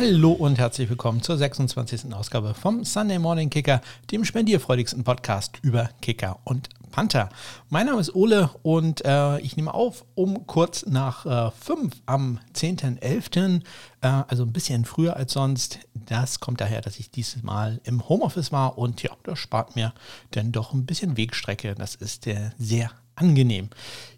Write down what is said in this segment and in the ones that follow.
Hallo und herzlich willkommen zur 26. Ausgabe vom Sunday Morning Kicker, dem spendierfreudigsten Podcast über Kicker und Panther. Mein Name ist Ole und äh, ich nehme auf um kurz nach äh, 5 am 10.11., äh, also ein bisschen früher als sonst. Das kommt daher, dass ich dieses Mal im Homeoffice war und ja, das spart mir dann doch ein bisschen Wegstrecke. Das ist äh, sehr angenehm.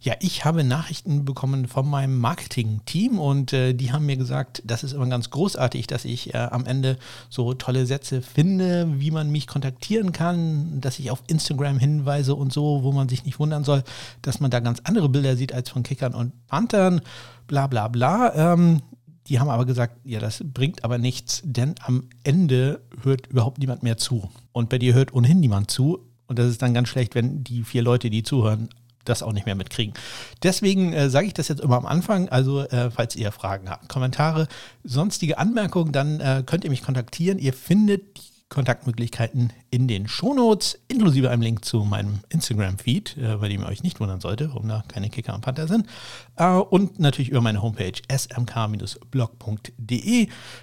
Ja, ich habe Nachrichten bekommen von meinem Marketing-Team und äh, die haben mir gesagt, das ist immer ganz großartig, dass ich äh, am Ende so tolle Sätze finde, wie man mich kontaktieren kann, dass ich auf Instagram hinweise und so, wo man sich nicht wundern soll, dass man da ganz andere Bilder sieht als von Kickern und Panthern, bla bla bla. Ähm, die haben aber gesagt, ja, das bringt aber nichts, denn am Ende hört überhaupt niemand mehr zu. Und bei dir hört ohnehin niemand zu. Und das ist dann ganz schlecht, wenn die vier Leute, die zuhören, das auch nicht mehr mitkriegen. Deswegen äh, sage ich das jetzt immer am Anfang. Also, äh, falls ihr Fragen habt, Kommentare, sonstige Anmerkungen, dann äh, könnt ihr mich kontaktieren. Ihr findet Kontaktmöglichkeiten in den Shownotes, inklusive einem Link zu meinem Instagram-Feed, äh, bei dem ihr euch nicht wundern sollte, warum da keine Kicker und Panther sind. Äh, und natürlich über meine Homepage smk-blog.de.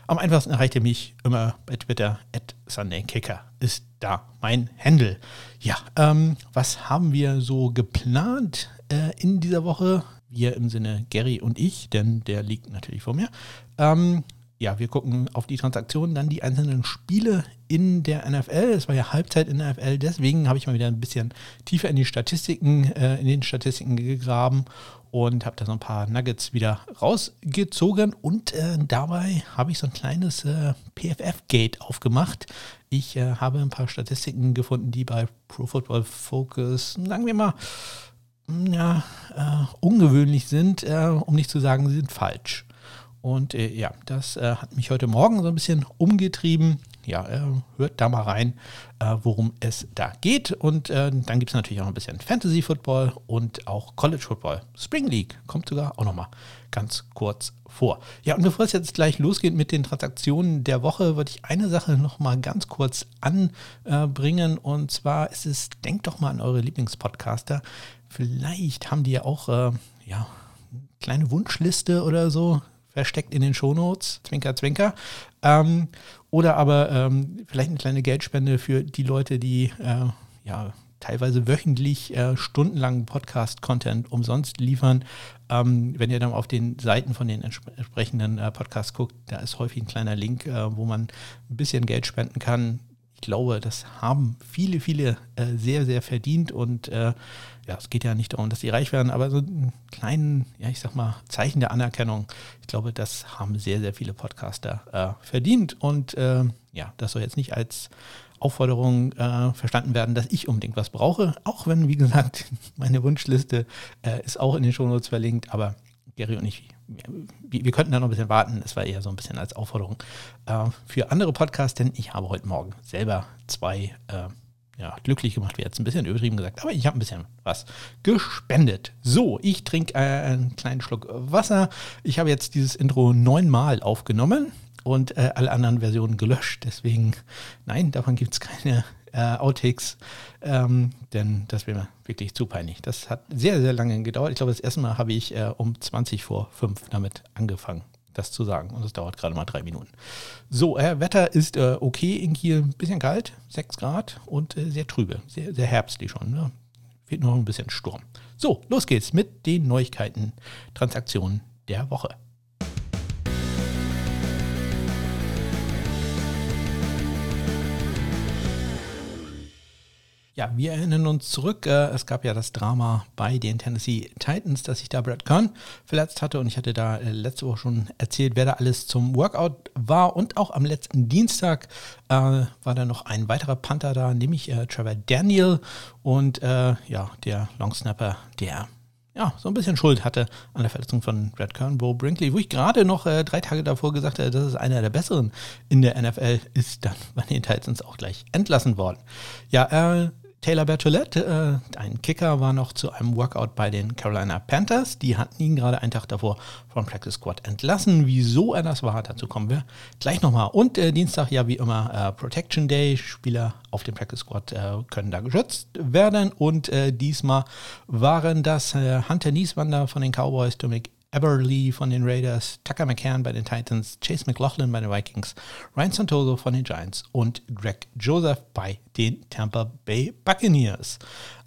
Am einfachsten erreicht ihr mich immer bei Twitter at SundayKicker ist da mein Handle. Ja, ähm, was haben wir so geplant äh, in dieser Woche? Wir im Sinne Gary und ich, denn der liegt natürlich vor mir. Ähm, ja, wir gucken auf die Transaktionen, dann die einzelnen Spiele in der NFL. Es war ja Halbzeit in der NFL, deswegen habe ich mal wieder ein bisschen tiefer in die Statistiken, äh, in den Statistiken gegraben und habe da so ein paar Nuggets wieder rausgezogen und äh, dabei habe ich so ein kleines äh, PFF-Gate aufgemacht. Ich äh, habe ein paar Statistiken gefunden, die bei Pro Football Focus, sagen wir mal, ja, äh, ungewöhnlich sind, äh, um nicht zu sagen, sie sind falsch. Und äh, ja, das äh, hat mich heute Morgen so ein bisschen umgetrieben. Ja, äh, hört da mal rein, äh, worum es da geht. Und äh, dann gibt es natürlich auch ein bisschen Fantasy Football und auch College Football. Spring League kommt sogar auch nochmal ganz kurz vor. Ja, und bevor es jetzt gleich losgeht mit den Transaktionen der Woche, würde ich eine Sache nochmal ganz kurz anbringen. Und zwar ist es, denkt doch mal an eure Lieblingspodcaster. Vielleicht haben die ja auch, äh, ja, kleine Wunschliste oder so versteckt in den Shownotes, Zwinker, Zwinker. Ähm, oder aber ähm, vielleicht eine kleine Geldspende für die Leute, die äh, ja teilweise wöchentlich äh, stundenlangen Podcast-Content umsonst liefern. Ähm, wenn ihr dann auf den Seiten von den entsprechenden äh, Podcasts guckt, da ist häufig ein kleiner Link, äh, wo man ein bisschen Geld spenden kann. Ich glaube, das haben viele, viele äh, sehr, sehr verdient und äh, ja, es geht ja nicht darum, dass sie reich werden, aber so einen kleinen, ja, ich sag mal, Zeichen der Anerkennung. Ich glaube, das haben sehr, sehr viele Podcaster äh, verdient. Und äh, ja, das soll jetzt nicht als Aufforderung äh, verstanden werden, dass ich unbedingt was brauche. Auch wenn, wie gesagt, meine Wunschliste äh, ist auch in den Shownotes verlinkt, aber Gary und ich, wir, könnten da noch ein bisschen warten. Es war eher so ein bisschen als Aufforderung äh, für andere Podcasts, denn ich habe heute Morgen selber zwei äh, ja, glücklich gemacht wäre jetzt ein bisschen übertrieben gesagt, aber ich habe ein bisschen was gespendet. So, ich trinke äh, einen kleinen Schluck Wasser. Ich habe jetzt dieses Intro neunmal aufgenommen und äh, alle anderen Versionen gelöscht. Deswegen, nein, davon gibt es keine äh, Outtakes, ähm, denn das wäre mir wirklich zu peinlich. Das hat sehr, sehr lange gedauert. Ich glaube, das erste Mal habe ich äh, um 20 vor 5 damit angefangen das zu sagen. Und es dauert gerade mal drei Minuten. So, äh, Wetter ist äh, okay in Kiel. Ein bisschen kalt, 6 Grad und äh, sehr trübe. Sehr, sehr herbstlich schon. Ne? Fehlt noch ein bisschen Sturm. So, los geht's mit den Neuigkeiten, Transaktionen der Woche. Ja, wir erinnern uns zurück. Äh, es gab ja das Drama bei den Tennessee Titans, dass sich da Brad Kern verletzt hatte. Und ich hatte da äh, letzte Woche schon erzählt, wer da alles zum Workout war. Und auch am letzten Dienstag äh, war da noch ein weiterer Panther da, nämlich äh, Trevor Daniel. Und äh, ja, der Longsnapper, der ja, so ein bisschen Schuld hatte an der Verletzung von Brad Kern. Bo Brinkley, wo ich gerade noch äh, drei Tage davor gesagt habe, das ist einer der besseren in der NFL, ist dann bei den Titans auch gleich entlassen worden. Ja, äh, Taylor Bertolette, äh, ein Kicker, war noch zu einem Workout bei den Carolina Panthers. Die hatten ihn gerade einen Tag davor vom Practice Squad entlassen. Wieso er das war, dazu kommen wir gleich nochmal. Und äh, Dienstag ja wie immer äh, Protection Day. Spieler auf dem Practice Squad äh, können da geschützt werden. Und äh, diesmal waren das äh, Hunter Nieswander von den Cowboys, Dominic Eberly von den Raiders, Tucker McCann bei den Titans, Chase McLaughlin bei den Vikings, Ryan Santoso von den Giants und Greg Joseph bei den Tampa Bay Buccaneers.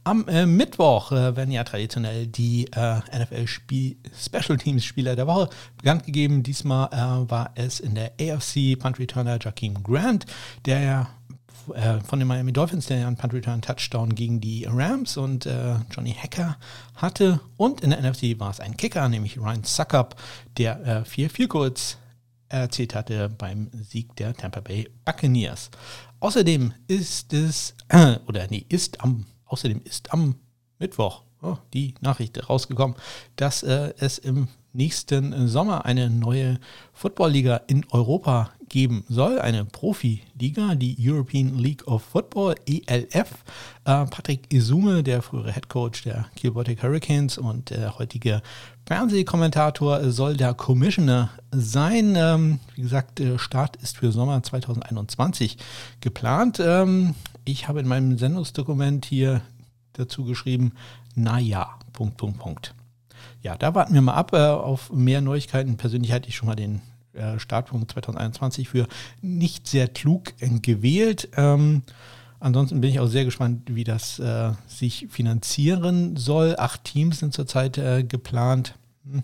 Am äh, Mittwoch äh, werden ja traditionell die äh, NFL-Special Teams-Spieler der Woche bekannt gegeben. Diesmal äh, war es in der AFC Punt Returner Joaquin Grant, der ja äh, von den Miami Dolphins, der ja einen Punt Return Touchdown gegen die Rams und äh, Johnny Hacker hatte. Und in der NFC war es ein Kicker, nämlich Ryan Suckup, der vier Field erzielt hatte beim Sieg der Tampa Bay Buccaneers. Außerdem ist es, oder nee, ist am Außerdem ist am Mittwoch oh, die Nachricht rausgekommen, dass äh, es im nächsten Sommer eine neue Football-Liga in Europa geben soll, eine Profiliga, die European League of Football, ELF. Äh, Patrick Isume, der frühere Head Coach der Kiel Baltic Hurricanes und der heutige Fernsehkommentator, soll der Commissioner sein. Ähm, wie gesagt, Start ist für Sommer 2021 geplant. Ähm, ich habe in meinem Sendungsdokument hier dazu geschrieben, naja, Punkt, Punkt, Punkt. Ja, da warten wir mal ab äh, auf mehr Neuigkeiten. Persönlich hatte ich schon mal den äh, Startpunkt 2021 für nicht sehr klug äh, gewählt. Ähm, ansonsten bin ich auch sehr gespannt, wie das äh, sich finanzieren soll. Acht Teams sind zurzeit äh, geplant. Hm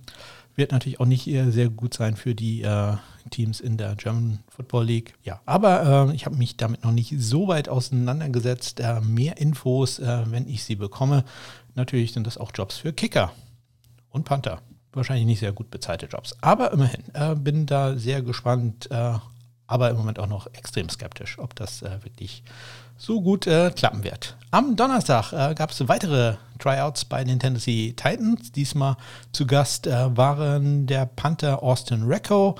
wird natürlich auch nicht sehr gut sein für die äh, Teams in der German Football League. Ja, aber äh, ich habe mich damit noch nicht so weit auseinandergesetzt. Äh, mehr Infos, äh, wenn ich sie bekomme. Natürlich sind das auch Jobs für Kicker und Panther. Wahrscheinlich nicht sehr gut bezahlte Jobs. Aber immerhin, äh, bin da sehr gespannt, äh, aber im Moment auch noch extrem skeptisch, ob das wirklich so gut äh, klappen wird. Am Donnerstag äh, gab es weitere Tryouts bei den Tennessee Titans. Diesmal zu Gast äh, waren der Panther Austin Recco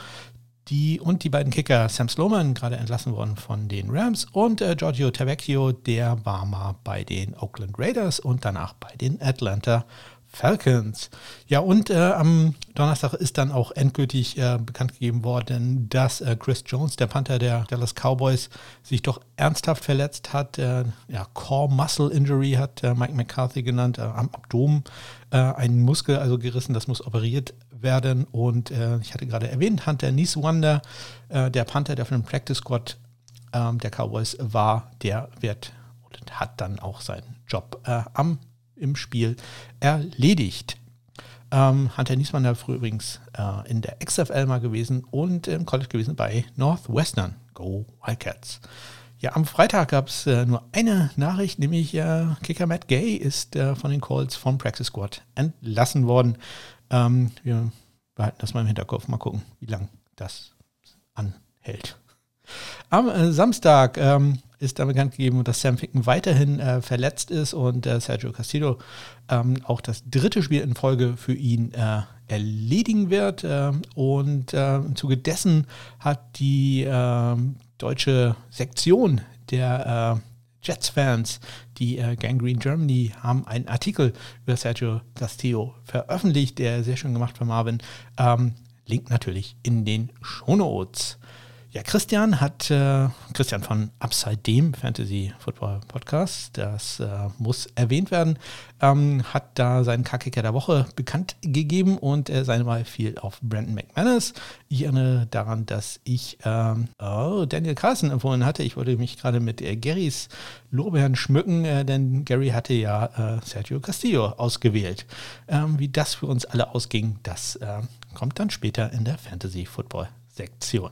die, und die beiden Kicker Sam Sloman, gerade entlassen worden von den Rams, und äh, Giorgio Tavecchio, der war mal bei den Oakland Raiders und danach bei den Atlanta Falcons. Ja, und äh, am Donnerstag ist dann auch endgültig äh, bekannt gegeben worden, dass äh, Chris Jones, der Panther der Dallas Cowboys, sich doch ernsthaft verletzt hat. Äh, ja, Core Muscle Injury hat äh, Mike McCarthy genannt, äh, am Abdomen ein Muskel also gerissen, das muss operiert werden. Und ich hatte gerade erwähnt, Hunter Nice Wonder, der Panther, der von dem Practice Squad ähm, der Cowboys war, der wird und hat dann auch seinen Job am im Spiel erledigt. Ähm, Hunter Niesmann war früher übrigens äh, in der XFL mal gewesen und im College gewesen bei Northwestern. Go Wildcats. Ja, am Freitag gab es äh, nur eine Nachricht, nämlich äh, Kicker Matt Gay ist äh, von den Colts vom Practice Squad entlassen worden. Ähm, wir behalten das mal im Hinterkopf, mal gucken, wie lange das anhält. Am äh, Samstag ähm, ist da bekannt gegeben, dass Sam Ficken weiterhin äh, verletzt ist und äh, Sergio Castillo ähm, auch das dritte Spiel in Folge für ihn äh, erledigen wird. Ähm, und äh, im Zuge dessen hat die ähm, deutsche Sektion der äh, Jets-Fans, die äh, Gangrene Germany, haben einen Artikel über Sergio Castillo veröffentlicht, der sehr schön gemacht von Marvin. Ähm, Link natürlich in den Shownotes. Ja, Christian hat, äh, Christian von Upside Dem Fantasy Football Podcast, das äh, muss erwähnt werden, ähm, hat da seinen K-Kicker der Woche bekannt gegeben und äh, seine Wahl fiel auf Brandon McManus. Ich erinnere daran, dass ich ähm, oh, Daniel Carson empfohlen hatte. Ich wollte mich gerade mit äh, Garys Lorbeeren schmücken, äh, denn Gary hatte ja äh, Sergio Castillo ausgewählt. Ähm, wie das für uns alle ausging, das äh, kommt dann später in der Fantasy Football Sektion.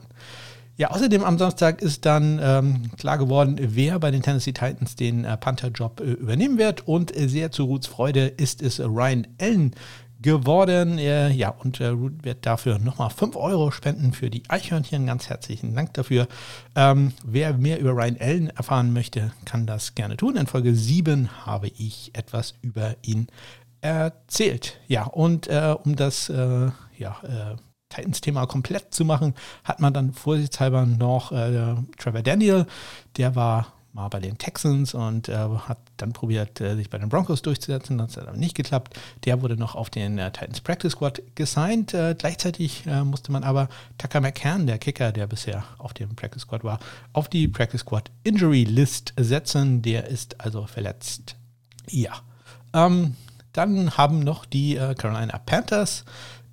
Ja, außerdem am Samstag ist dann ähm, klar geworden, wer bei den Tennessee Titans den äh, Panther-Job äh, übernehmen wird. Und äh, sehr zu Ruths Freude ist es Ryan Allen geworden. Äh, ja, und äh, Ruth wird dafür nochmal 5 Euro spenden für die Eichhörnchen. Ganz herzlichen Dank dafür. Ähm, wer mehr über Ryan Allen erfahren möchte, kann das gerne tun. In Folge 7 habe ich etwas über ihn erzählt. Ja, und äh, um das ja, Titans-Thema komplett zu machen, hat man dann vorsichtshalber noch äh, Trevor Daniel, der war mal bei den Texans und äh, hat dann probiert, äh, sich bei den Broncos durchzusetzen. Das hat aber nicht geklappt. Der wurde noch auf den äh, Titans Practice Squad gesigned. Äh, gleichzeitig äh, musste man aber Tucker McCann, der Kicker, der bisher auf dem Practice Squad war, auf die Practice Squad Injury List setzen. Der ist also verletzt. Ja. Ähm, dann haben noch die äh, Carolina Panthers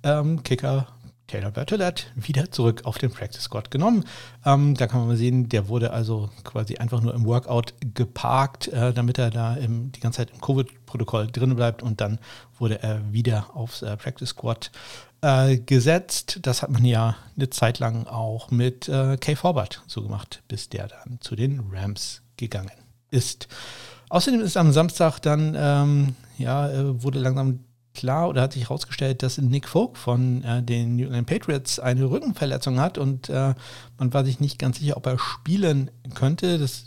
ähm, Kicker Taylor Bertolette wieder zurück auf den Practice Squad genommen. Ähm, da kann man mal sehen, der wurde also quasi einfach nur im Workout geparkt, äh, damit er da im, die ganze Zeit im Covid-Protokoll drin bleibt und dann wurde er wieder aufs äh, Practice Squad äh, gesetzt. Das hat man ja eine Zeit lang auch mit äh, Kay Forbert so gemacht, bis der dann zu den Rams gegangen ist. Außerdem ist am Samstag dann, ähm, ja, äh, wurde langsam klar oder hat sich herausgestellt, dass Nick Folk von äh, den New England Patriots eine Rückenverletzung hat und äh, man war sich nicht ganz sicher, ob er spielen könnte. Das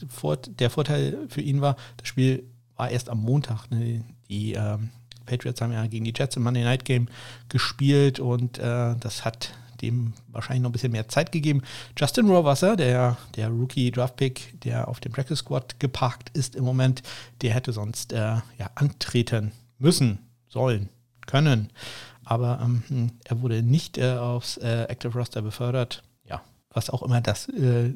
der Vorteil für ihn war, das Spiel war erst am Montag. Ne? Die äh, Patriots haben ja gegen die Jets im Monday Night Game gespielt und äh, das hat dem wahrscheinlich noch ein bisschen mehr Zeit gegeben. Justin Rohrwasser, der, der Rookie Draftpick, der auf dem Practice Squad geparkt ist im Moment, der hätte sonst äh, ja, antreten müssen, sollen, können. Aber ähm, er wurde nicht äh, aufs äh, Active Roster befördert. Ja, was auch immer das äh,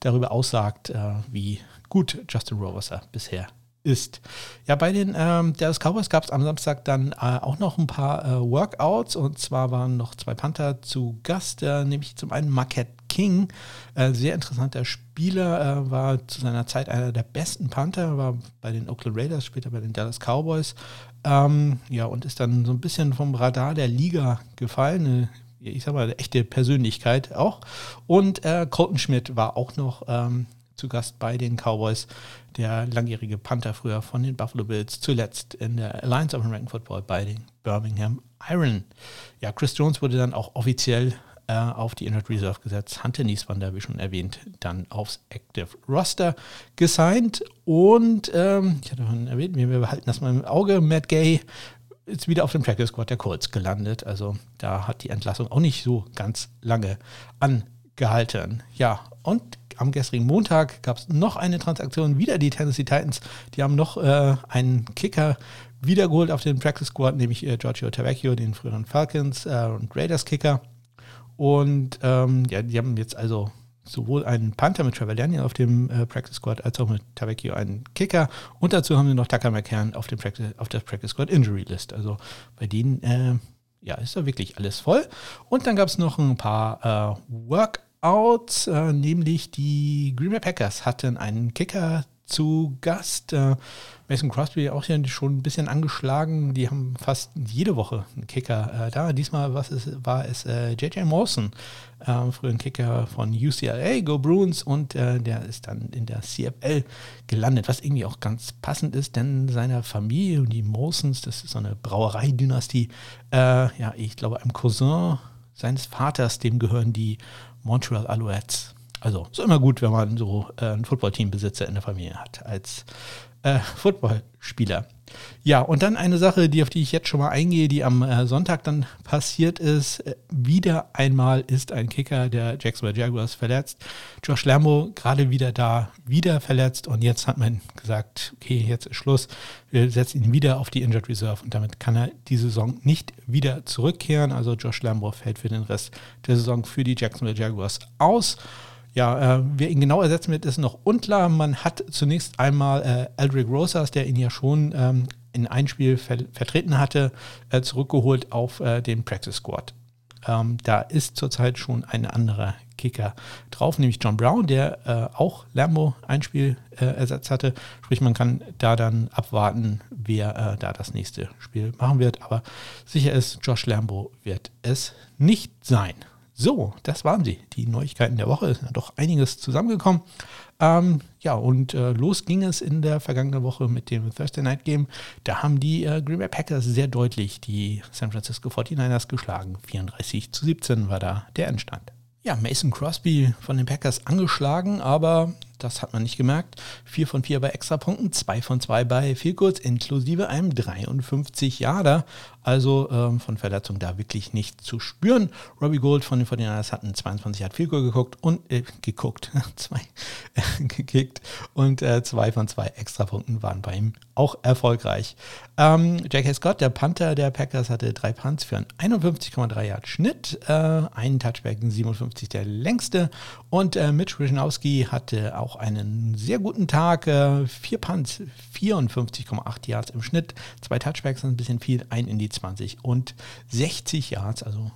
darüber aussagt, äh, wie gut Justin Rohrwasser bisher ist. Ja, bei den ähm, Dallas Cowboys gab es am Samstag dann äh, auch noch ein paar äh, Workouts und zwar waren noch zwei Panther zu Gast, äh, nämlich zum einen Marquette King, äh, sehr interessanter Spieler, äh, war zu seiner Zeit einer der besten Panther, war bei den Oakland Raiders, später bei den Dallas Cowboys. Ähm, ja, und ist dann so ein bisschen vom Radar der Liga gefallen. ich sag mal, eine echte Persönlichkeit auch. Und äh, Colton Schmidt war auch noch ähm, zu Gast bei den Cowboys, der langjährige Panther früher von den Buffalo Bills, zuletzt in der Alliance of American Football bei den Birmingham Iron. Ja, Chris Jones wurde dann auch offiziell äh, auf die Injured Reserve gesetzt. Hunter Nieswander, wie schon erwähnt, dann aufs Active Roster gesigned. Und ähm, ich hatte schon erwähnt, wir behalten das mal im Auge. Matt Gay ist wieder auf dem Practice Squad der Colts gelandet. Also da hat die Entlassung auch nicht so ganz lange angehalten. Ja, und am gestrigen Montag gab es noch eine Transaktion, wieder die Tennessee Titans. Die haben noch äh, einen Kicker wiedergeholt auf den Practice Squad, nämlich äh, Giorgio Tavecchio, den früheren Falcons äh, und Raiders Kicker. Und ähm, ja, die haben jetzt also sowohl einen Panther mit Trevor Daniel auf dem äh, Practice Squad als auch mit Tavecchio einen Kicker. Und dazu haben sie noch Tucker McCann auf, dem Practice, auf der Practice Squad Injury List. Also bei denen äh, ja, ist da wirklich alles voll. Und dann gab es noch ein paar äh, Workouts, äh, nämlich die Green Bay Packers hatten einen Kicker zu Gast. Äh, Mason Crosby auch ja schon ein bisschen angeschlagen. Die haben fast jede Woche einen Kicker äh, da. Diesmal was ist, war es äh, JJ Mawson, äh, früher ein Kicker von UCLA, Go Bruins, und äh, der ist dann in der CFL gelandet, was irgendwie auch ganz passend ist, denn seine Familie und die Mawsons, das ist so eine Brauereidynastie, äh, ja, ich glaube, einem Cousin seines Vaters, dem gehören die Montreal Alouettes. Also ist immer gut, wenn man so äh, ein Footballteambesitzer in der Familie hat als äh, Footballspieler. Ja, und dann eine Sache, die auf die ich jetzt schon mal eingehe, die am äh, Sonntag dann passiert ist. Äh, wieder einmal ist ein Kicker der Jacksonville Jaguars verletzt. Josh Lambo gerade wieder da, wieder verletzt und jetzt hat man gesagt, okay, jetzt ist Schluss. Wir setzen ihn wieder auf die Injured Reserve und damit kann er die Saison nicht wieder zurückkehren. Also Josh Lambo fällt für den Rest der Saison für die Jacksonville Jaguars aus. Ja, äh, wer ihn genau ersetzen wird, ist noch unklar. Man hat zunächst einmal äh, Eldrick Rosas, der ihn ja schon ähm, in ein Spiel ver vertreten hatte, äh, zurückgeholt auf äh, den Practice Squad. Ähm, da ist zurzeit schon ein anderer Kicker drauf, nämlich John Brown, der äh, auch Lambo ein Spiel äh, ersetzt hatte. Sprich, man kann da dann abwarten, wer da das nächste Spiel machen wird. Aber sicher ist, Josh Lambo wird es nicht sein. So, das waren sie, die Neuigkeiten der Woche. Ist ja doch einiges zusammengekommen. Ähm, ja, und äh, los ging es in der vergangenen Woche mit dem Thursday Night Game. Da haben die äh, Green Bay Packers sehr deutlich die San Francisco 49ers geschlagen. 34 zu 17 war da der Endstand. Ja, Mason Crosby von den Packers angeschlagen, aber das hat man nicht gemerkt. 4 von 4 bei Extrapunkten, 2 von 2 bei Vielkurz, inklusive einem 53 Jahre. Also ähm, von Verletzung da wirklich nicht zu spüren. Robbie Gold von den 49ers hat einen 22 Yard Field geguckt und äh, geguckt, zwei äh, gekickt und äh, zwei von zwei Extrapunkten waren bei ihm auch erfolgreich. Ähm, J.K. Scott, der Panther der Packers, hatte drei Punts für einen 51,3 Yard Schnitt, äh, einen Touchback, 57 der längste und äh, Mitch Wischnowski hatte auch einen sehr guten Tag. Äh, vier Punts, 54,8 Yards im Schnitt. Zwei Touchbacks ein bisschen viel. Ein in die 20 und 60 Yards, also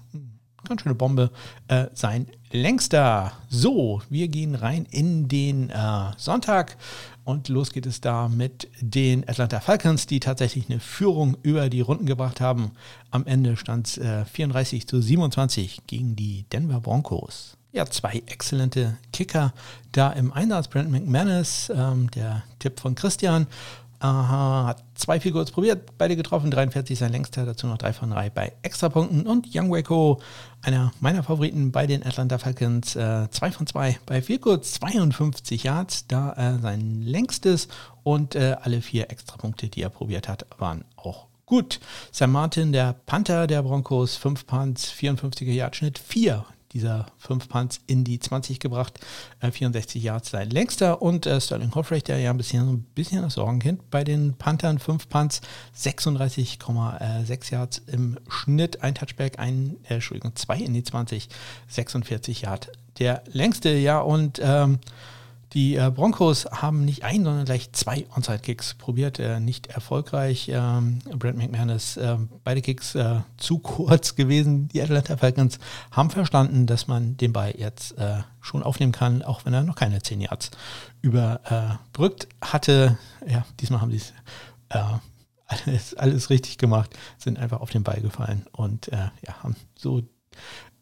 ganz schöne Bombe, äh, sein längster. So, wir gehen rein in den äh, Sonntag und los geht es da mit den Atlanta Falcons, die tatsächlich eine Führung über die Runden gebracht haben. Am Ende stand es äh, 34 zu 27 gegen die Denver Broncos. Ja, zwei exzellente Kicker da im Einsatz. Brent McManus, ähm, der Tipp von Christian, Aha, hat zwei kurz probiert, beide getroffen, 43 sein längster, dazu noch drei von drei bei Extrapunkten. Und Young Waco, einer meiner Favoriten bei den Atlanta Falcons, äh, zwei von zwei bei kurz, 52 Yards, da äh, sein längstes und äh, alle vier Extrapunkte, die er probiert hat, waren auch gut. Sam Martin, der Panther der Broncos, 5 Punts, 54er Yard Schnitt, 4 dieser fünf Punts in die 20 gebracht. Äh, 64 Yards sein längster. Und äh, Sterling Hoffrecht, der ja ein bisschen, so ein bisschen das Sorgenkind bei den Panthern, fünf Punts, 36,6 Yards im Schnitt. Ein Touchback, ein, äh, Entschuldigung, zwei in die 20, 46 Yards. Der längste, ja, und ähm, die äh, Broncos haben nicht ein, sondern gleich zwei Onside-Kicks probiert, äh, nicht erfolgreich. Ähm, Brent McManus, äh, beide Kicks äh, zu kurz gewesen. Die Atlanta Falcons haben verstanden, dass man den Ball jetzt äh, schon aufnehmen kann, auch wenn er noch keine 10 Yards überbrückt hatte. Ja, diesmal haben sie es äh, alles, alles richtig gemacht, sind einfach auf den Ball gefallen und ja, haben so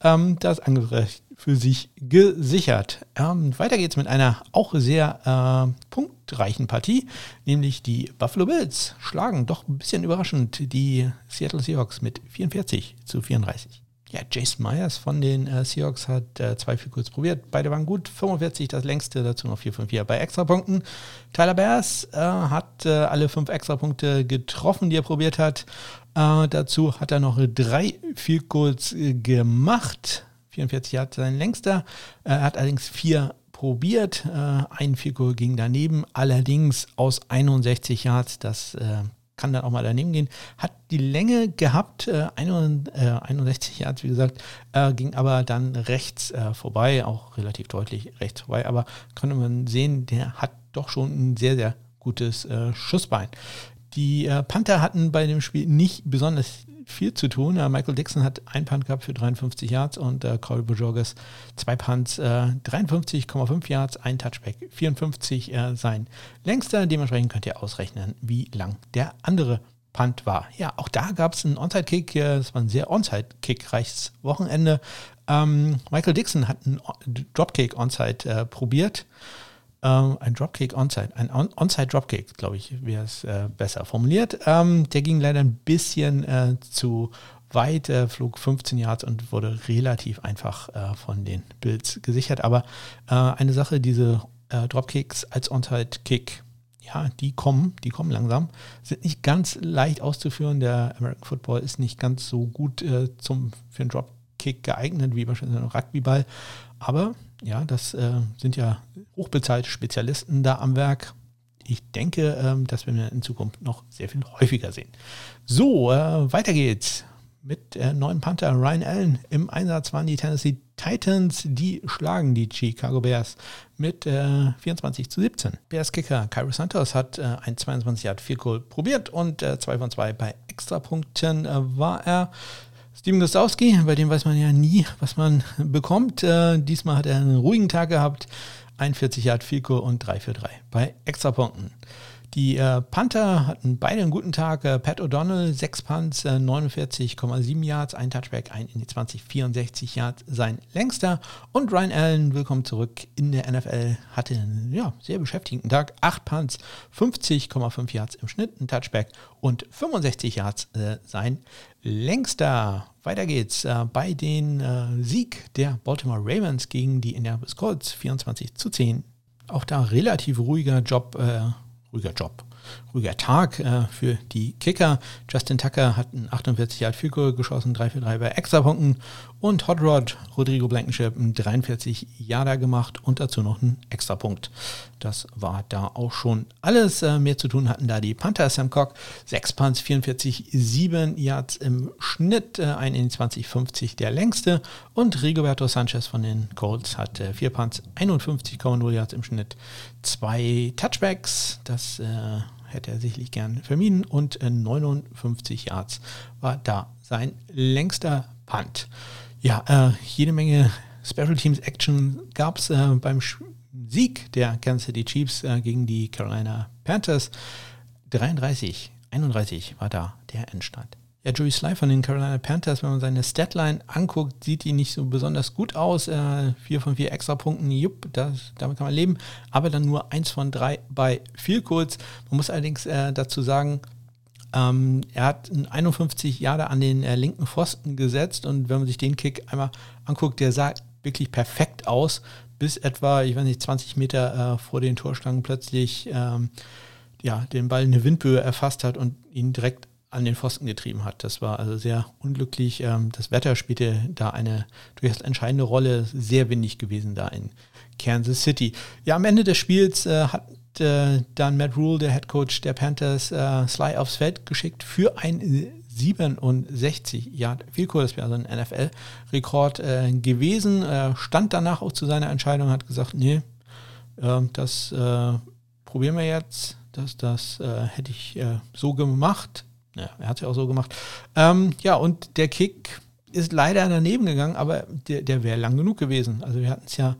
ähm, das Angriff für sich gesichert. Ähm, weiter geht's mit einer auch sehr äh, punktreichen Partie, nämlich die Buffalo Bills schlagen doch ein bisschen überraschend die Seattle Seahawks mit 44 zu 34. Ja, Jace Myers von den äh, Seahawks hat äh, zwei viel kurz probiert. Beide waren gut. 45 das längste, dazu noch 4 von 4 bei Extrapunkten. Tyler Bears äh, hat äh, alle fünf Extrapunkte getroffen, die er probiert hat. Äh, dazu hat er noch drei viel kurz äh, gemacht. 44 Yards sein längster. Er hat allerdings vier probiert. Äh, ein Figur ging daneben, allerdings aus 61 Yards. Das äh, kann dann auch mal daneben gehen. Hat die Länge gehabt, äh, 61 Yards, wie gesagt, äh, ging aber dann rechts äh, vorbei, auch relativ deutlich rechts vorbei. Aber konnte man sehen, der hat doch schon ein sehr, sehr gutes äh, Schussbein. Die Panther hatten bei dem Spiel nicht besonders viel zu tun. Äh, Michael Dixon hat ein Punt gehabt für 53 Yards und äh, Corey Bojorges zwei Punts, äh, 53,5 Yards, ein Touchback, 54 äh, sein längster. Dementsprechend könnt ihr ausrechnen, wie lang der andere Punt war. Ja, auch da gab es einen Onside-Kick. Es war ein sehr Onside-Kick-reiches Wochenende. Ähm, Michael Dixon hat einen Dropkick Onside äh, probiert. Ähm, ein Dropkick Onside, ein On Onside Dropkick, glaube ich, wäre es äh, besser formuliert. Ähm, der ging leider ein bisschen äh, zu weit, äh, flog 15 Yards und wurde relativ einfach äh, von den Bills gesichert. Aber äh, eine Sache, diese äh, Dropkicks als Onside Kick, ja, die kommen, die kommen langsam, sind nicht ganz leicht auszuführen. Der American Football ist nicht ganz so gut zum, für einen Dropkick geeignet wie beispielsweise ein Rugbyball. Aber ja, das äh, sind ja hochbezahlte Spezialisten da am Werk. Ich denke, ähm, das werden wir in Zukunft noch sehr viel häufiger sehen. So, äh, weiter geht's mit äh, neuen Panther Ryan Allen. Im Einsatz waren die Tennessee Titans, die schlagen die Chicago Bears mit äh, 24 zu 17. Bears Kicker Cairo Santos hat äh, ein 22 Yard Field Goal probiert und äh, 2 von 2 bei Extrapunkten äh, war er. Steven Gostowski, bei dem weiß man ja nie, was man bekommt. Äh, diesmal hat er einen ruhigen Tag gehabt. 41 Yard Fico und 3 für 3 bei Extrapunkten. Die äh, Panther hatten beide einen guten Tag. Äh, Pat O'Donnell, 6 Punts, äh, 49,7 Yards, ein Touchback, ein in die 20, 64 Yards, sein längster. Und Ryan Allen, willkommen zurück in der NFL, hatte einen ja, sehr beschäftigten Tag. 8 Punts, 50,5 Yards im Schnitt, ein Touchback und 65 Yards äh, sein längster. Weiter geht's äh, bei den äh, Sieg der Baltimore Ravens gegen die Indianapolis Colts, 24 zu 10. Auch da relativ ruhiger Job äh, ruhiger Job ruhiger Tag äh, für die Kicker. Justin Tucker hat einen 48 Yard Figur geschossen, 3 für 3 bei Extrapunkten und Hot Rod Rodrigo Blankenship einen 43 Yarder gemacht und dazu noch einen Extrapunkt. Das war da auch schon alles. Äh, mehr zu tun hatten da die Panther Sam Cock, 6 Punts, 44, 7 Yards im Schnitt, äh, ein in 2050 der längste und Rigoberto Sanchez von den Colts hat 4 Punts, 51,0 Yards im Schnitt, zwei Touchbacks. Das äh, hätte er sicherlich gern vermieden. Und 59 Yards war da sein längster Punt. Ja, äh, jede Menge Special Teams Action gab es äh, beim Sieg der Kansas City Chiefs äh, gegen die Carolina Panthers. 33, 31 war da der Endstand. Ja, Joey Sly von den Carolina Panthers, wenn man seine Statline anguckt, sieht die nicht so besonders gut aus. Äh, vier von vier Extrapunkten, jupp, das, damit kann man leben. Aber dann nur eins von drei bei viel kurz. Man muss allerdings äh, dazu sagen, ähm, er hat 51 Jahre an den äh, linken Pfosten gesetzt und wenn man sich den Kick einmal anguckt, der sah wirklich perfekt aus, bis etwa, ich weiß nicht, 20 Meter äh, vor den Torstangen plötzlich ähm, ja, den Ball eine Windböe erfasst hat und ihn direkt an den Pfosten getrieben hat. Das war also sehr unglücklich. Ähm, das Wetter spielte da eine durchaus entscheidende Rolle, sehr windig gewesen da in Kansas City. Ja, am Ende des Spiels äh, hat äh, dann Matt Rule, der Head Coach der Panthers, äh, Sly aufs Feld geschickt für ein 67 Yard Field Goal. Das wäre also ein NFL-Rekord gewesen. Stand danach auch zu seiner Entscheidung, hat gesagt, nee, äh, das probieren wir jetzt. Das, das hätte ich so gemacht. Ja, er hat es ja auch so gemacht. Ähm, ja, und der Kick ist leider daneben gegangen, aber der, der wäre lang genug gewesen. Also wir hatten es ja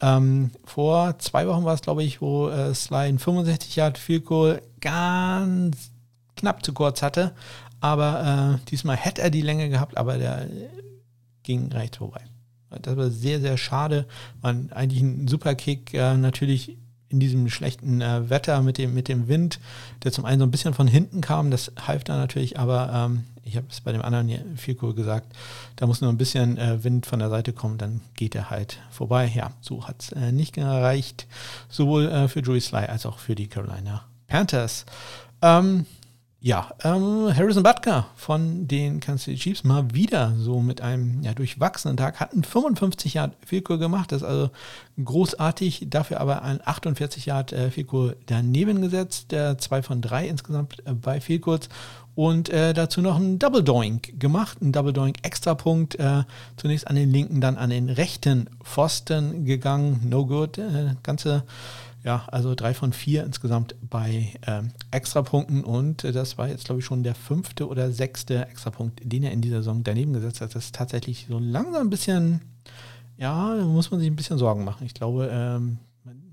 ähm, vor zwei Wochen war es, glaube ich, wo äh, Sly 65 Yard Field Goal ganz knapp zu kurz hatte. Aber äh, diesmal hätte er die Länge gehabt, aber der ging recht vorbei. Das war sehr, sehr schade. War eigentlich ein super Kick. Äh, natürlich in diesem schlechten äh, Wetter mit dem, mit dem Wind, der zum einen so ein bisschen von hinten kam, das half da natürlich, aber ähm, ich habe es bei dem anderen viel cool gesagt, da muss nur ein bisschen äh, Wind von der Seite kommen, dann geht er halt vorbei. Ja, so hat es äh, nicht gereicht, sowohl äh, für Joey Sly als auch für die Carolina Panthers. Ähm, ja, ähm, Harrison Butker von den Kansas City Chiefs mal wieder so mit einem ja, durchwachsenen Tag, hat einen 55 Yard Field gemacht, das ist also großartig, dafür aber ein 48 Yard äh, Field daneben gesetzt, der 2 von 3 insgesamt äh, bei Field und äh, dazu noch ein Double Doink gemacht, ein Double Doink Extrapunkt, äh, zunächst an den linken, dann an den rechten Pfosten gegangen, no good, äh, ganze ja, also drei von vier insgesamt bei ähm, Extrapunkten und äh, das war jetzt, glaube ich, schon der fünfte oder sechste Extrapunkt, den er in dieser Saison daneben gesetzt hat. Das ist tatsächlich so langsam ein bisschen, ja, muss man sich ein bisschen Sorgen machen. Ich glaube, ähm,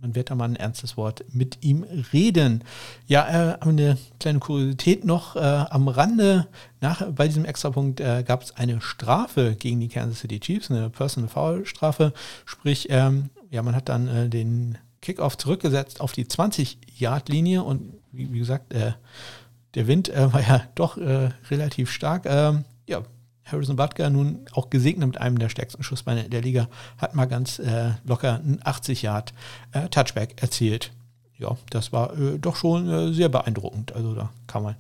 man, wird da mal ein ernstes Wort mit ihm reden. Ja, äh, eine kleine Kuriosität noch äh, am Rande. Nach, bei diesem Extrapunkt äh, gab es eine Strafe gegen die Kansas City Chiefs, eine Personal Foul Strafe. Sprich, ähm, ja, man hat dann äh, den Kickoff zurückgesetzt auf die 20-Yard-Linie und wie, wie gesagt, äh, der Wind äh, war ja doch äh, relativ stark. Ähm, ja, Harrison Butker, nun auch gesegnet mit einem der stärksten Schussbeine der Liga, hat mal ganz äh, locker einen 80-Yard-Touchback äh, erzielt. Ja, das war äh, doch schon sehr beeindruckend. Also da kann man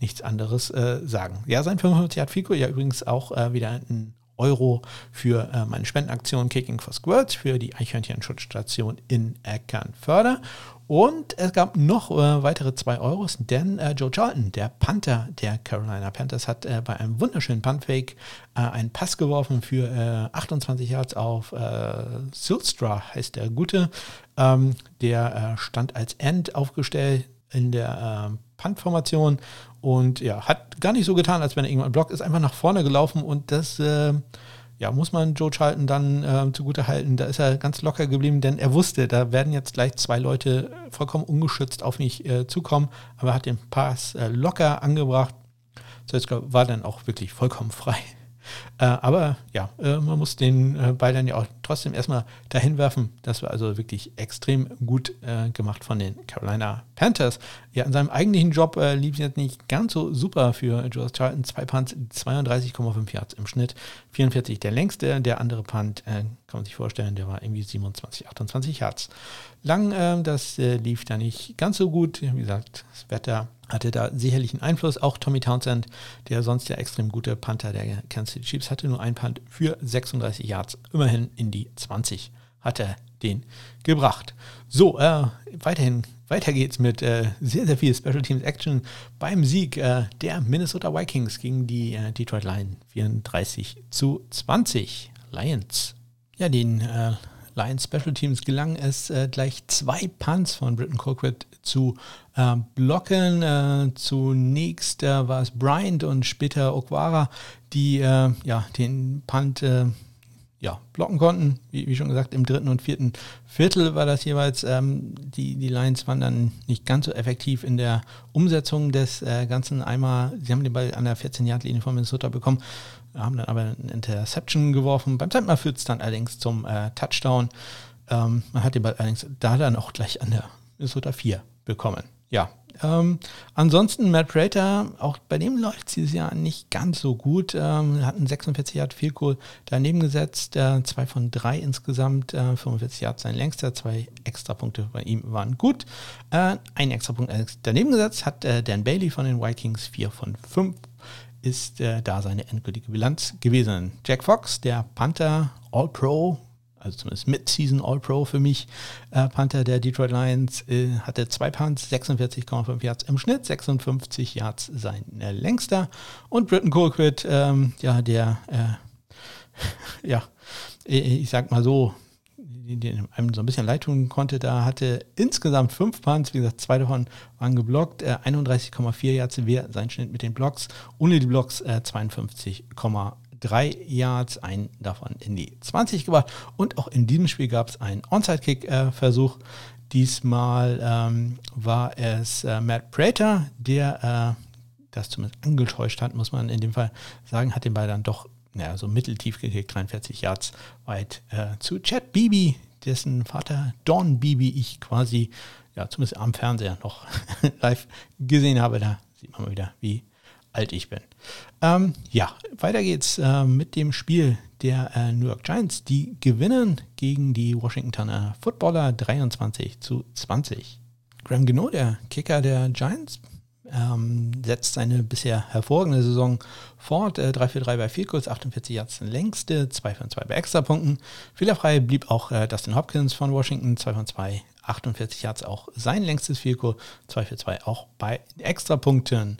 nichts anderes sagen. Ja, sein 55 Yard Fico, ja übrigens auch wieder ein Euro für äh, meine Spendenaktion Kicking for Squirts für die Eichhörnchen-Schutzstation in Eckernförde. Und es gab noch äh, weitere 2 Euros, denn äh, Joe Charlton, der Panther der Carolina Panthers, hat äh, bei einem wunderschönen Puntfake äh, einen Pass geworfen für 28 äh, Yards auf äh, Silstra, heißt der Gute. Ähm, der stand als End aufgestellt in der ähm, Punt-Formation und ja, hat gar nicht so getan, als wenn er irgendwann blockt, ist einfach nach vorne gelaufen und das äh, ja, muss man Joe Charlton dann äh, zugute halten. Da ist er ganz locker geblieben, denn er wusste, da werden jetzt gleich zwei Leute vollkommen ungeschützt auf mich äh, zukommen, aber er hat den Pass äh, locker angebracht. So, jetzt war dann auch wirklich vollkommen frei. Äh, aber ja, äh, man muss den äh, Ball dann ja auch trotzdem erstmal dahin werfen. Das war also wirklich extrem gut gemacht von den Carolina Panthers. Ja, in seinem eigentlichen Job lief es jetzt nicht ganz so super für Joe Charlton. Zwei Punts, 32,5 Yards im Schnitt, 44 der längste. Der andere Punt, kann man sich vorstellen, der war irgendwie 27, 28 Yards lang. Das lief da nicht ganz so gut. Wie gesagt, das Wetter hatte da sicherlich einen Einfluss. Auch Tommy Townsend, der sonst ja extrem gute Panther der Kansas City Chiefs, hatte nur einen Punt für 36 Yards. Immerhin in die 20 hat er den gebracht. So, äh, weiterhin, weiter geht's mit äh, sehr, sehr viel Special Teams Action beim Sieg äh, der Minnesota Vikings gegen die äh, Detroit Lions 34 zu 20. Lions. Ja, den äh, Lions Special Teams gelang es, äh, gleich zwei Punts von Britton Colquitt zu äh, blocken. Zunächst äh, war es Bryant und später Okwara, die äh, ja, den Punt äh, ja, blocken konnten. Wie, wie, schon gesagt, im dritten und vierten Viertel war das jeweils. Ähm, die, die Lions waren dann nicht ganz so effektiv in der Umsetzung des äh, Ganzen. Einmal, sie haben den Ball an der 14-Yard-Linie von Minnesota bekommen, haben dann aber eine Interception geworfen. Beim zweiten Mal führt es dann allerdings zum äh, Touchdown. Ähm, man hat den Ball allerdings da dann auch gleich an der Minnesota 4 bekommen. Ja, ähm, ansonsten Matt Prater, auch bei dem läuft es dieses Jahr nicht ganz so gut. Ähm, hat einen 46 Yard Field Goal daneben gesetzt, äh, zwei von drei insgesamt, äh, 45 Yard sein längster, zwei Extrapunkte bei ihm waren gut. Äh, ein Extrapunkt daneben gesetzt hat äh, Dan Bailey von den Vikings, vier von fünf ist äh, da seine endgültige Bilanz gewesen. Jack Fox, der Panther All-Pro, also zumindest Mid-Season All-Pro für mich. Äh, Panther der Detroit Lions äh, hatte zwei Punts, 46,5 Yards im Schnitt, 56 Yards sein äh, längster. Und Britton Colquitt, ähm, ja, der, äh, ja, ich sag mal so, den einem so ein bisschen leid tun konnte, da hatte insgesamt fünf Punts, wie gesagt, zwei davon waren geblockt, äh, 31,4 Yards wäre sein Schnitt mit den Blocks, ohne die Blocks äh, 52,8 drei Yards, einen davon in die 20 gebracht. Und auch in diesem Spiel gab es einen Onside-Kick-Versuch. Diesmal ähm, war es äh, Matt Prater, der äh, das zumindest angetäuscht hat, muss man in dem Fall sagen, hat den Ball dann doch ja, so mitteltief gekickt, 43 Yards weit äh, zu Chad Beebe, dessen Vater Don Beebe ich quasi, ja, zumindest am Fernseher noch live gesehen habe. Da sieht man mal wieder, wie alt ich bin. Ähm, ja, weiter geht's äh, mit dem Spiel der äh, New York Giants. Die gewinnen gegen die Washingtoner Footballer 23 zu 20. Graham Gino, der Kicker der Giants, ähm, setzt seine bisher hervorragende Saison fort. Äh, 3-4-3 bei Goals, 48 Yards längste, 2 von 2 bei Extrapunkten. Fehlerfrei blieb auch äh, Dustin Hopkins von Washington, 2 von 2, 48 Yards auch sein längstes Field Goal, 2 für 2 auch bei Extrapunkten.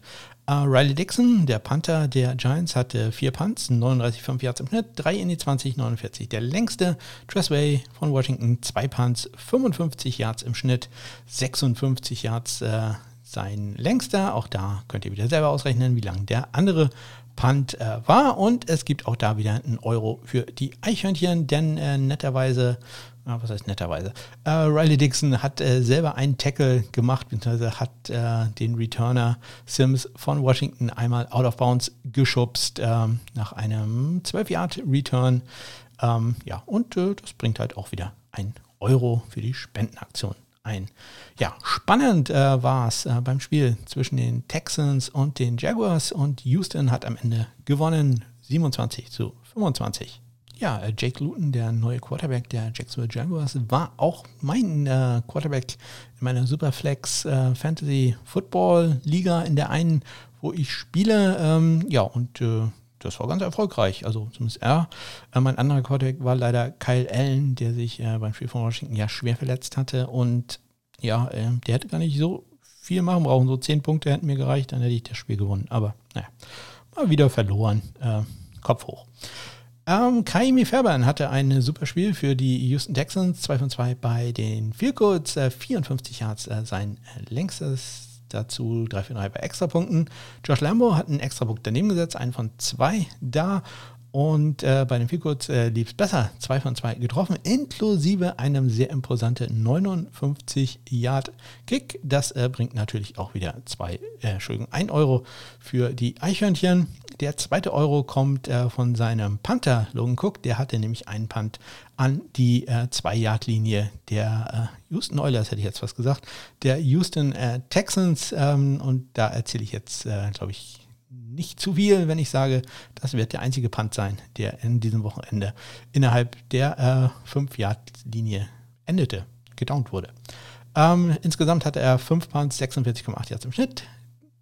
Uh, Riley Dixon, der Panther der Giants, hatte vier Punts, 39,5 Yards im Schnitt, 3 in die 20, 49. Der längste, Tressway von Washington, zwei Punts, 55 Yards im Schnitt, 56 Yards äh, sein längster. Auch da könnt ihr wieder selber ausrechnen, wie lang der andere Punt äh, war. Und es gibt auch da wieder einen Euro für die Eichhörnchen, denn äh, netterweise Ah, was heißt netterweise? Äh, Riley Dixon hat äh, selber einen Tackle gemacht, beziehungsweise hat äh, den Returner Sims von Washington einmal out of bounds geschubst ähm, nach einem 12-Yard-Return. Ähm, ja, und äh, das bringt halt auch wieder ein Euro für die Spendenaktion ein. Ja, spannend äh, war es äh, beim Spiel zwischen den Texans und den Jaguars und Houston hat am Ende gewonnen 27 zu 25. Ja, äh, Jake Luton, der neue Quarterback der Jacksonville Jaguars, war auch mein äh, Quarterback in meiner Superflex äh, Fantasy Football Liga in der einen, wo ich spiele. Ähm, ja, und äh, das war ganz erfolgreich. Also zumindest er. Äh, mein anderer Quarterback war leider Kyle Allen, der sich äh, beim Spiel von Washington ja schwer verletzt hatte. Und ja, der hätte gar nicht so viel machen brauchen. So zehn Punkte hätten mir gereicht, dann hätte ich das Spiel gewonnen. Aber naja, mal wieder verloren. Kopf hoch. Ähm, Kaimi Fairbairn hatte ein super Spiel für die Houston Texans, 2 von 2 bei den Field Goals, äh, 54 Yards äh, sein äh, längstes, dazu 3 von 3 bei Extrapunkten. Josh Lambo hat einen Extrapunkt daneben gesetzt, einen von 2 da und äh, bei den Field äh, lief es besser. Zwei von zwei getroffen, inklusive einem sehr imposanten 59-Yard-Kick. Das äh, bringt natürlich auch wieder zwei, äh, Entschuldigung, ein Euro für die Eichhörnchen. Der zweite Euro kommt äh, von seinem Panther Logan Cook. Der hatte nämlich einen Punt an die äh, Zwei-Yard-Linie der äh, Houston Oilers, hätte ich jetzt was gesagt, der Houston Texans. Ähm, und da erzähle ich jetzt, glaube ich, nicht zu viel, wenn ich sage, das wird der einzige Punt sein, der in diesem Wochenende innerhalb der äh, 5-Yard-Linie endete, gedownt wurde. Ähm, insgesamt hatte er 5 Punts, 46,8 Yards im Schnitt,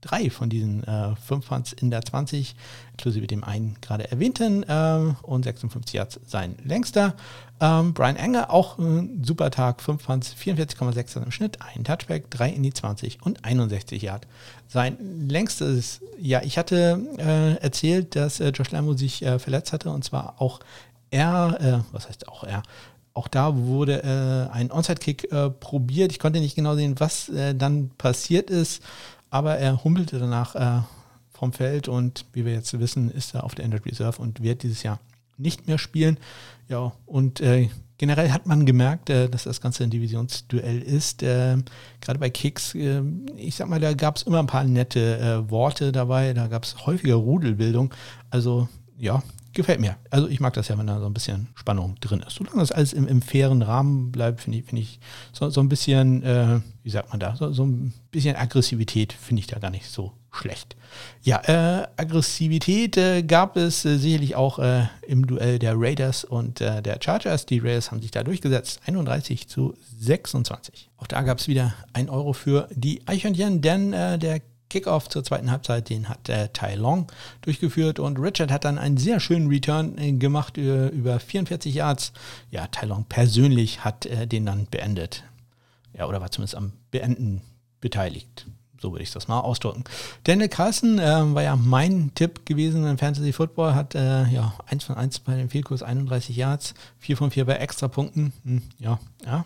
drei von diesen äh, fünf Punts in der 20, inklusive dem einen gerade erwähnten, äh, und 56 Yards sein längster. Ähm, Brian Enger, auch ein super Tag, 5 Punts, 44,6 im Schnitt, ein Touchback, 3 in die 20 und 61 Yards. Sein längstes, ja, ich hatte äh, erzählt, dass äh, Josh Lambo sich äh, verletzt hatte und zwar auch er, äh, was heißt auch er, auch da wurde äh, ein Onside-Kick äh, probiert. Ich konnte nicht genau sehen, was äh, dann passiert ist, aber er humpelte danach äh, vom Feld und wie wir jetzt wissen, ist er auf der Injured Reserve und wird dieses Jahr nicht mehr spielen. Ja, und äh, generell hat man gemerkt, äh, dass das Ganze ein Divisionsduell ist. Äh, gerade bei Kicks, äh, ich sag mal, da gab es immer ein paar nette äh, Worte dabei, da gab es häufiger Rudelbildung. Also ja, gefällt mir. Also ich mag das ja, wenn da so ein bisschen Spannung drin ist. Solange das alles im, im fairen Rahmen bleibt, finde ich, find ich so, so ein bisschen, äh, wie sagt man da, so, so ein bisschen Aggressivität finde ich da gar nicht so schlecht. Ja, äh, Aggressivität äh, gab es äh, sicherlich auch äh, im Duell der Raiders und äh, der Chargers. Die Raiders haben sich da durchgesetzt, 31 zu 26. Auch da gab es wieder ein Euro für die Eichhörnchen, denn äh, der Kickoff zur zweiten Halbzeit, den hat äh, Tai Long durchgeführt und Richard hat dann einen sehr schönen Return äh, gemacht über, über 44 Yards. Ja, Tai Long persönlich hat äh, den dann beendet. Ja, oder war zumindest am Beenden beteiligt. So würde ich das mal ausdrücken. Daniel Carlson äh, war ja mein Tipp gewesen im Fantasy Football, hat äh, ja 1 von 1 bei dem Vielkurs 31 Yards, 4 von 4 bei Extrapunkten. Hm, ja, ja,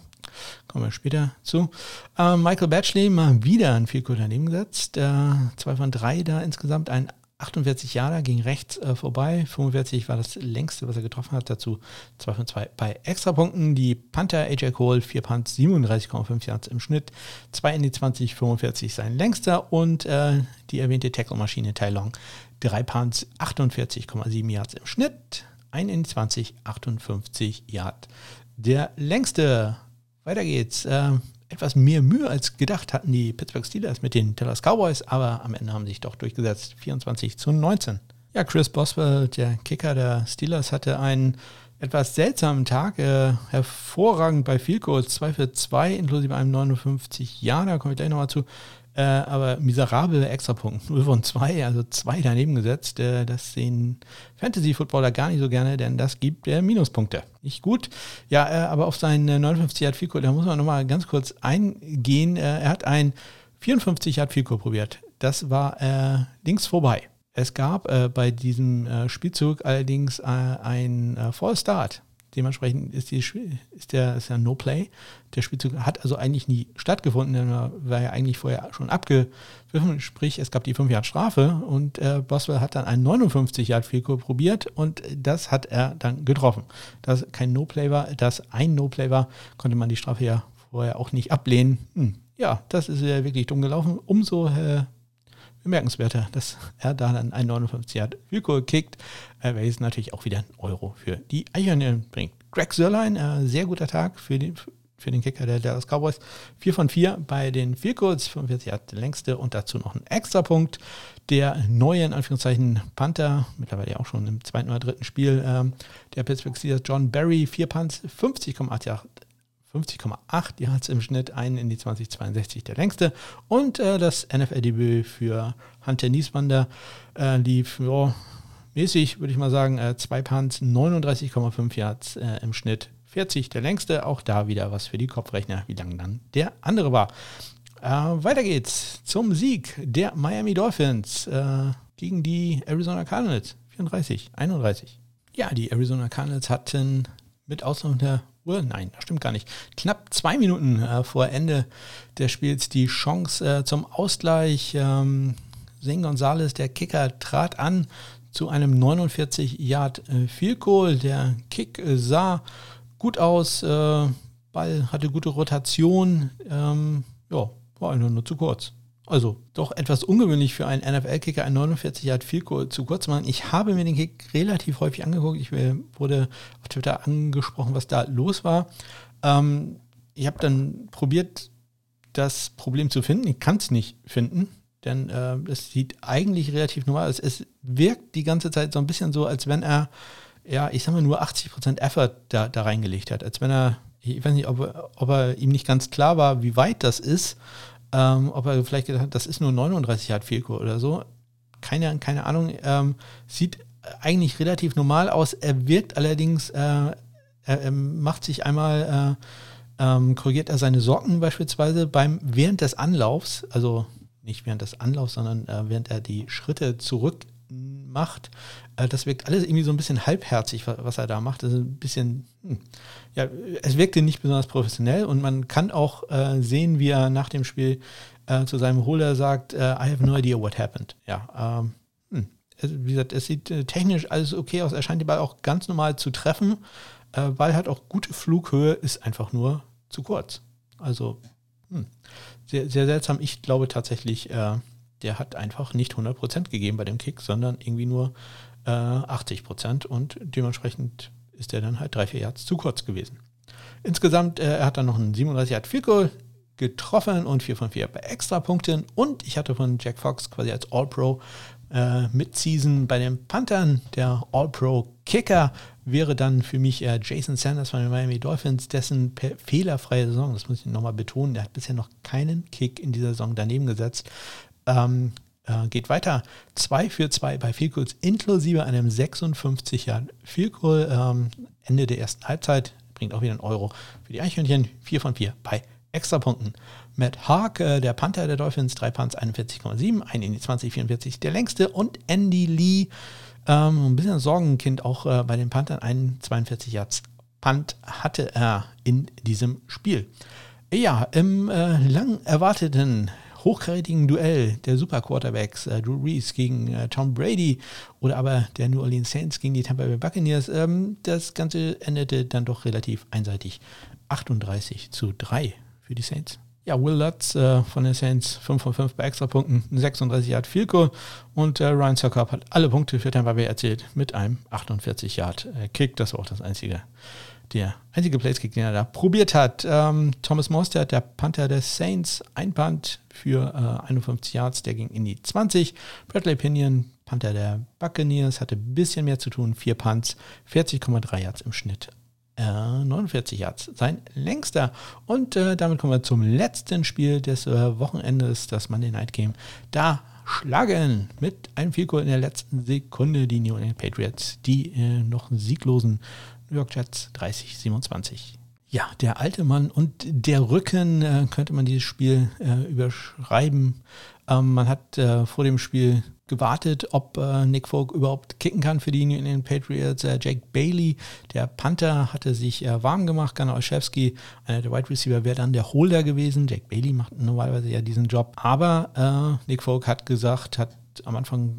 kommen wir später zu. Äh, Michael Batchley mal wieder ein Vielkurs daneben gesetzt. Äh, 2 von 3 da insgesamt, ein 48 Jahre ging rechts äh, vorbei. 45 war das längste, was er getroffen hat. Dazu 2 von 2 bei Extrapunkten. Die Panther AJ Cole, 4 Punts, 37,5 Yards im Schnitt. 2 in die 20, 45 sein längster. Und äh, die erwähnte Tackle-Maschine Tai Long, 3 Punts, 48,7 Yards im Schnitt. 1 in die 20, 58 Yards. Der längste. Weiter geht's. Äh, etwas mehr Mühe als gedacht hatten die Pittsburgh Steelers mit den Dallas Cowboys, aber am Ende haben sie sich doch durchgesetzt. 24 zu 19. Ja, Chris Boswell, der Kicker der Steelers, hatte einen etwas seltsamen Tag. Äh, hervorragend bei Field Goals, 2 für 2, inklusive einem 59 Ja, da komme ich gleich nochmal zu. Äh, aber miserable Extrapunkt, 0 von 2, also 2 daneben gesetzt. Äh, das sehen Fantasy-Footballer gar nicht so gerne, denn das gibt äh, Minuspunkte. Nicht gut. Ja, äh, aber auf seinen 59 Yard Fico, da muss man nochmal ganz kurz eingehen. Äh, er hat ein 54 Yard Fico probiert. Das war äh, links vorbei. Es gab bei diesem Spielzug allerdings ein Fall Start. Dementsprechend ist, die, ist der ist ja No Play. Der Spielzug hat also eigentlich nie stattgefunden, denn er war ja eigentlich vorher schon abgepfiffen. Sprich, es gab die 5 Yard Strafe und äh, Boswell hat dann einen 59 Yard Field probiert und das hat er dann getroffen. Dass kein No Play war, dass ein No Play war, konnte man die Strafe ja vorher auch nicht ablehnen. Hm. Ja, das ist ja wirklich dumm gelaufen. Umso äh, bemerkenswerter, dass er da dann ein 59 Yard Field kickt, äh, welches natürlich auch wieder ein Euro für die Eichhörnchen bringt. Greg Sörlein, äh, sehr guter Tag für den, für den Kicker der Dallas Cowboys. 4 von 4 bei den Goals, 45 Yard der längste und dazu noch ein Extrapunkt. Der neue, in Anführungszeichen, Panther, mittlerweile auch schon im zweiten oder dritten Spiel, ähm, der Pittsburgh Steelers John Barry, 4 Punts, 50,8 Jahre 50,8 Yards im Schnitt, einen in die 2062 der längste. Und äh, das NFL-Debüt für Hunter Nieswander äh, lief ja, mäßig, würde ich mal sagen, äh, zwei Punts, 39,5 Yards äh, im Schnitt, 40 der längste. Auch da wieder was für die Kopfrechner, wie lang dann der andere war. Äh, weiter geht's zum Sieg der Miami Dolphins äh, gegen die Arizona Cardinals, 34, 31. Ja, die Arizona Cardinals hatten mit Ausnahme der Uhr, nein, das stimmt gar nicht, knapp zwei Minuten äh, vor Ende des Spiels die Chance äh, zum Ausgleich. Ähm, Zane Gonzalez, der Kicker, trat an zu einem 49 Yard äh, Field Goal. Der Kick äh, sah gut aus, äh, Ball hatte gute Rotation, ähm, ja, war einfach nur zu kurz. Also doch etwas ungewöhnlich für einen NFL-Kicker, ein 49 Yard Goal zu kurz machen. Ich habe mir den Kick relativ häufig angeguckt. Ich wurde auf Twitter angesprochen, was da los war. Ähm, ich habe dann probiert, das Problem zu finden. Ich kann es nicht finden, denn äh, es sieht eigentlich relativ normal aus. Es wirkt die ganze Zeit so ein bisschen so, als wenn er, ja, ich sag mal, nur 80% Effort da, da reingelegt hat. Als wenn er, ich weiß nicht, ob, ob er ihm nicht ganz klar war, wie weit das ist ähm, ob er vielleicht gedacht hat, das ist nur 39 Yard Field oder so. Keine, keine Ahnung. Ähm, sieht eigentlich relativ normal aus. Er wirkt allerdings, äh, er, er, macht sich einmal, äh, ähm, korrigiert er seine Socken beispielsweise beim während des Anlaufs, also nicht während des Anlaufs, sondern äh, während er die Schritte zurück macht. Äh, das wirkt alles irgendwie so ein bisschen halbherzig, was er da macht. Das ist ein bisschen, hm, ja, es wirkte nicht besonders professionell und man kann auch äh, sehen, wie er nach dem Spiel äh, zu seinem Holder sagt, äh, I have no idea what happened. Ja, ähm, hm. wie gesagt, es sieht äh, technisch alles okay aus. Er scheint den Ball auch ganz normal zu treffen. Äh, Ball hat auch gute Flughöhe, ist einfach nur zu kurz. Also hm, sehr, sehr seltsam. Ich glaube tatsächlich, der hat einfach nicht 100% gegeben bei dem Kick, sondern irgendwie nur äh, 80% und dementsprechend ist er dann halt drei, vier Yards zu kurz gewesen. Insgesamt, äh, er hat dann noch einen 37 Yard Field Goal getroffen und 4 von 4 bei Extrapunkten und ich hatte von Jack Fox quasi als All-Pro äh, Mid-Season bei den Panthern. Der All-Pro-Kicker wäre dann für mich äh, Jason Sanders von den Miami Dolphins, dessen fehlerfreie Saison, das muss ich nochmal betonen, der hat bisher noch keinen Kick in dieser Saison daneben gesetzt. Ähm, äh, geht weiter. 2 für 2 bei Goals inklusive einem 56 Jahren Field Goal. Ähm, Ende der ersten Halbzeit bringt auch wieder einen Euro für die Eichhörnchen. 4 von 4 bei Extrapunkten. Matt Haag, äh, der Panther der Dolphins, 3 Punts 41,7, 1 in die 20, 44 der längste. Und Andy Lee, ähm, ein bisschen Sorgenkind auch äh, bei den Panthern, 1, 42 Yards Punt hatte er in diesem Spiel. Ja, im äh, lang erwarteten hochkarätigen Duell der Superquarterbacks äh, Drew Reese gegen äh, Tom Brady oder aber der New Orleans Saints gegen die Tampa Bay Buccaneers, ähm, das Ganze endete dann doch relativ einseitig. 38 zu 3 für die Saints. Ja, Will Lutz äh, von den Saints 5 von 5 bei Extrapunkten, 36 Yard Field Goal und äh, Ryan Suckup hat alle Punkte für Tampa Bay erzielt mit einem 48 Yard äh, Kick. Das war auch das einzige, der einzige Placekick, den er da probiert hat. Ähm, Thomas Mostert, der Panther des Saints, ein Punt für 51 äh, Yards, der ging in die 20. Bradley Pinion, Panther der Buccaneers, hatte ein bisschen mehr zu tun, vier Punts, 40,3 Yards im Schnitt 49 Yards, sein längster. Und äh, damit kommen wir zum letzten Spiel des äh, Wochenendes, das Monday Night Game. Da schlagen mit einem Vielkohl in der letzten Sekunde die New England Patriots, die äh, noch sieglosen New York Jets 30-27. Ja, der alte Mann und der Rücken äh, könnte man dieses Spiel äh, überschreiben. Ähm, man hat äh, vor dem Spiel gewartet, ob äh, Nick Folk überhaupt kicken kann für die New England Patriots. Äh, Jake Bailey, der Panther, hatte sich äh, warm gemacht. Gunnar Olszewski, einer der Wide Receiver, wäre dann der Holder gewesen. Jake Bailey macht normalerweise ja diesen Job. Aber Nick Folk hat gesagt, hat am Anfang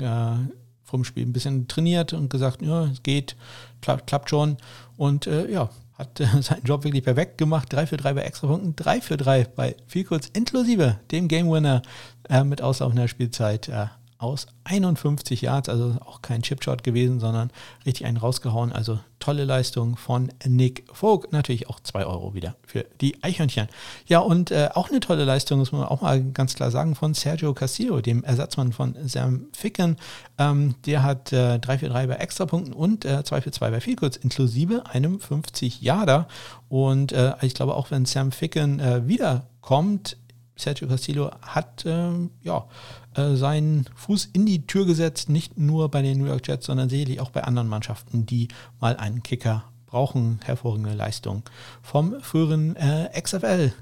vom Spiel ein bisschen trainiert und gesagt, ja, es geht, klappt, klappt schon. Und äh, ja, hat äh, seinen Job wirklich perfekt gemacht. 3 für 3 bei Extrapunkten, 3 für 3 bei viel kurz inklusive dem Game Winner äh, mit auslaufender Spielzeit. Aus 51 Yards, also auch kein Chipshot gewesen, sondern richtig einen rausgehauen. Also tolle Leistung von Nick Vogt. Natürlich auch 2 Euro wieder für die Eichhörnchen. Ja, und äh, auch eine tolle Leistung, muss man auch mal ganz klar sagen, von Sergio Castillo, dem Ersatzmann von Sam Ficken. Ähm, der hat äh, 3 für 3 bei Extrapunkten und äh, 2 für 2 bei Vielkurz, inklusive einem 50 Yarder. Und äh, ich glaube, auch wenn Sam Ficken äh, wiederkommt, Sergio Castillo hat ähm, ja, äh, seinen Fuß in die Tür gesetzt, nicht nur bei den New York Jets, sondern sicherlich auch bei anderen Mannschaften, die mal einen Kicker brauchen. Hervorragende Leistung vom früheren äh, XFL.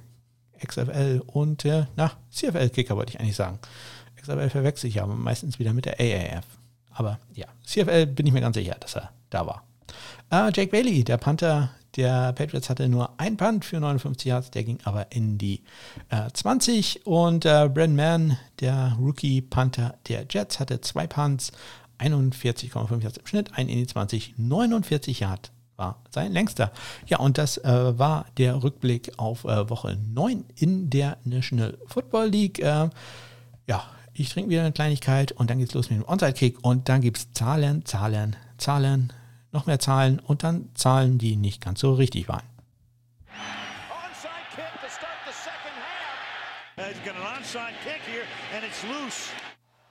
XFL und äh, na, CFL-Kicker wollte ich eigentlich sagen. XFL verwechsel ich ja meistens wieder mit der AAF. Aber ja, CFL bin ich mir ganz sicher, dass er da war. Äh, Jake Bailey, der Panther der Patriots hatte nur ein Punt für 59 Yards, der ging aber in die äh, 20. Und äh, Brandon Mann, der Rookie-Panther der Jets, hatte zwei Punts, 41,5 Yards im Schnitt, ein in die 20, 49 Yards war sein längster. Ja, und das äh, war der Rückblick auf äh, Woche 9 in der National Football League. Äh, ja, ich trinke wieder eine Kleinigkeit und dann geht's los mit dem Onside-Kick und dann gibt es Zahlen, Zahlen, Zahlen, noch mehr Zahlen und dann Zahlen, die nicht ganz so richtig waren.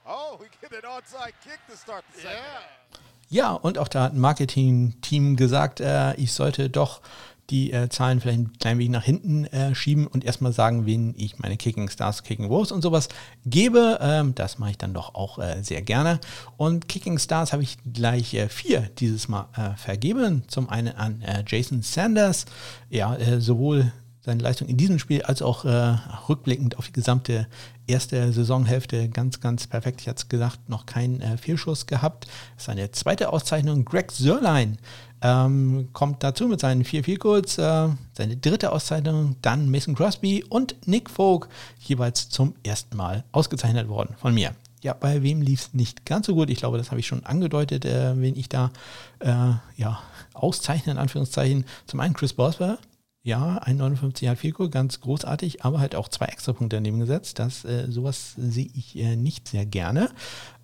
Oh, ja, und auch da hat ein Marketing-Team gesagt, äh, ich sollte doch die äh, Zahlen vielleicht ein klein wenig nach hinten äh, schieben und erstmal sagen, wen ich meine Kicking Stars, Kicking Woes und sowas gebe. Ähm, das mache ich dann doch auch äh, sehr gerne. Und Kicking Stars habe ich gleich äh, vier dieses Mal äh, vergeben. Zum einen an äh, Jason Sanders. Ja, sowohl seine Leistung in diesem Spiel als auch äh, rückblickend auf die gesamte erste Saisonhälfte ganz, ganz perfekt. Ich hatte es gesagt, noch keinen äh, Fehlschuss gehabt. Seine zweite Auszeichnung, Greg Sörlein, ähm, kommt dazu mit seinen vier Vielcodes. Äh, seine dritte Auszeichnung, dann Mason Crosby und Nick Folk, jeweils zum ersten Mal ausgezeichnet worden von mir. Ja, bei wem lief es nicht ganz so gut? Ich glaube, das habe ich schon angedeutet, äh, wen ich da äh, ja, auszeichne, in Anführungszeichen. Zum einen Chris Boswell, ja, ein 59 Yard Field Goal, ganz großartig, aber halt auch zwei Extrapunkte daneben gesetzt. Das, äh, sowas sehe ich äh, nicht sehr gerne.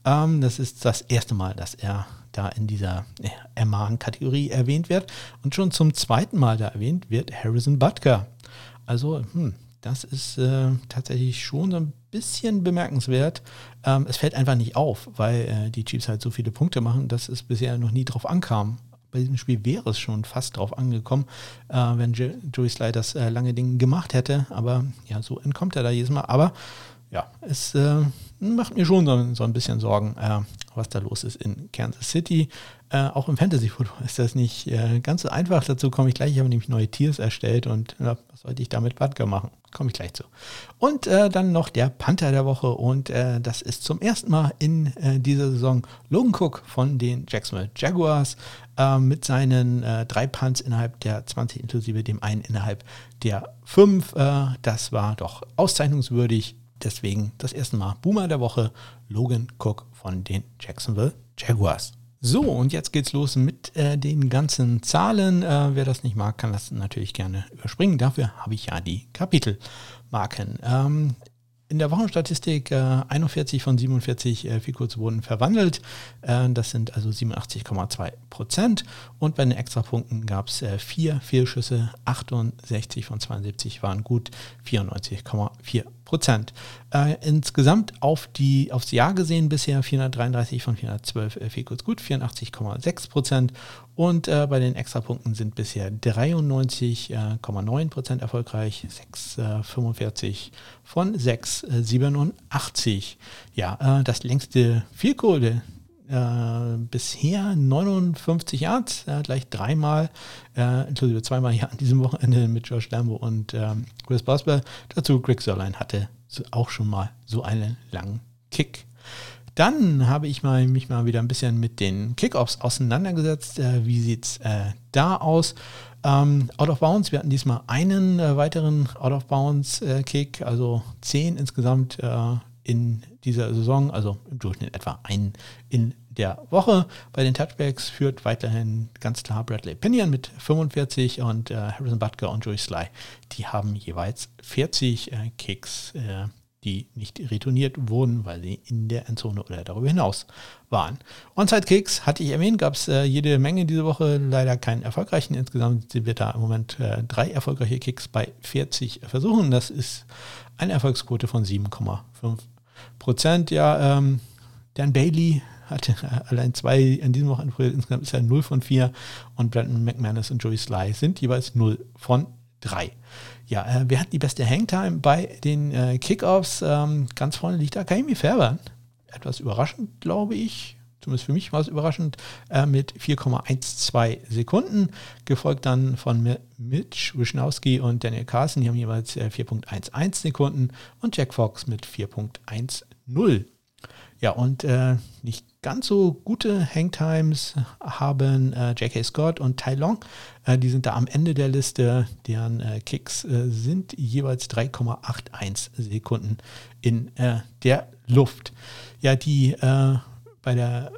Ähm, das ist das erste Mal, dass er da in dieser äh, Ermahn-Kategorie erwähnt wird. Und schon zum zweiten Mal da erwähnt wird Harrison Butker. Also, hm, das ist äh, tatsächlich schon so ein bisschen bemerkenswert. Ähm, es fällt einfach nicht auf, weil äh, die Chiefs halt so viele Punkte machen, dass es bisher noch nie drauf ankam bei diesem Spiel wäre es schon fast drauf angekommen, äh, wenn Joey Sly das äh, lange Ding gemacht hätte. Aber ja, so entkommt er da jedes Mal. Aber ja, es äh, macht mir schon so, so ein bisschen Sorgen, äh, was da los ist in Kansas City. Äh, auch im Fantasy-Football ist das nicht äh, ganz so einfach. Dazu komme ich gleich. Ich habe nämlich neue Tiers erstellt und was sollte ich damit Wodka machen? Komme ich gleich zu. Und äh, dann noch der Panther der Woche und äh, das ist zum ersten Mal in äh, dieser Saison Logan Cook von den Jacksonville Jaguars mit seinen drei Punts innerhalb der 20 inklusive dem einen innerhalb der 5. Äh, das war doch auszeichnungswürdig. Deswegen das erste Mal Boomer der Woche Logan Cook von den Jacksonville Jaguars. So, und jetzt geht's los mit äh, den ganzen Zahlen. Äh, wer das nicht mag, kann das natürlich gerne überspringen. Dafür habe ich ja die Kapitelmarken. Ähm, in der Wochenstatistik äh, 41 von 47 äh, Fields wurden verwandelt. Äh, das sind also 87,2 Prozent. Und bei den Extrapunkten gab es äh, vier Fehlschüsse. 68 von 72 waren gut. 94,4 Prozent. Äh, insgesamt auf die, aufs Jahr gesehen bisher 433 von 412 äh, Fields gut. 84,6 Prozent. Und äh, bei den Extrapunkten sind bisher 93,9 äh, Prozent erfolgreich, 6,45 äh, von 6,87. Äh, ja, das längste Vielkohle äh, bisher 59 Yards, äh, gleich dreimal, äh, inklusive zweimal hier an diesem Wochenende mit Josh Lambo und ähm, Chris Boswell. Dazu Greg Sörlein hatte auch schon mal so einen langen Kick. Dann habe ich mal, mich mal wieder ein bisschen mit den Kickoffs auseinandergesetzt. Äh, wie sieht es äh, da aus? Ähm, out of Bounds, wir hatten diesmal einen äh, weiteren Out of Bounds äh, Kick, also zehn insgesamt äh, in dieser Saison, also im Durchschnitt etwa einen in der Woche. Bei den Touchbacks führt weiterhin ganz klar Bradley Pinion mit 45 und äh, Harrison Butker und Joey Sly, die haben jeweils 40 Kicks die nicht retourniert wurden, weil sie in der Endzone oder darüber hinaus waren. Onside-Kicks hatte ich erwähnt, gab es äh, jede Menge diese Woche, leider keinen erfolgreichen. Insgesamt sind wir da im Moment äh, drei erfolgreiche Kicks bei 40 Versuchen. Das ist eine Erfolgsquote von 7,5 Prozent. Ja, ähm, Dan Bailey hatte allein zwei in diesem Wochenende, insgesamt ist er 0 von 4 und Brandon McManus und Joey Sly sind jeweils 0 von 3. Ja, äh, wer hat die beste Hangtime bei den äh, Kickoffs? Ähm, ganz vorne liegt da Kaimi Färber. Etwas überraschend, glaube ich. Zumindest für mich war es überraschend, äh, mit 4,12 Sekunden, gefolgt dann von Mitch Wischnowski und Daniel Carson, die haben jeweils äh, 4,11 Sekunden und Jack Fox mit 4,10. Ja, und äh, nicht ganz so gute Hangtimes haben äh, J.K. Scott und Tai Long. Äh, die sind da am Ende der Liste. Deren äh, Kicks äh, sind jeweils 3,81 Sekunden in äh, der Luft. Ja, die äh, bei der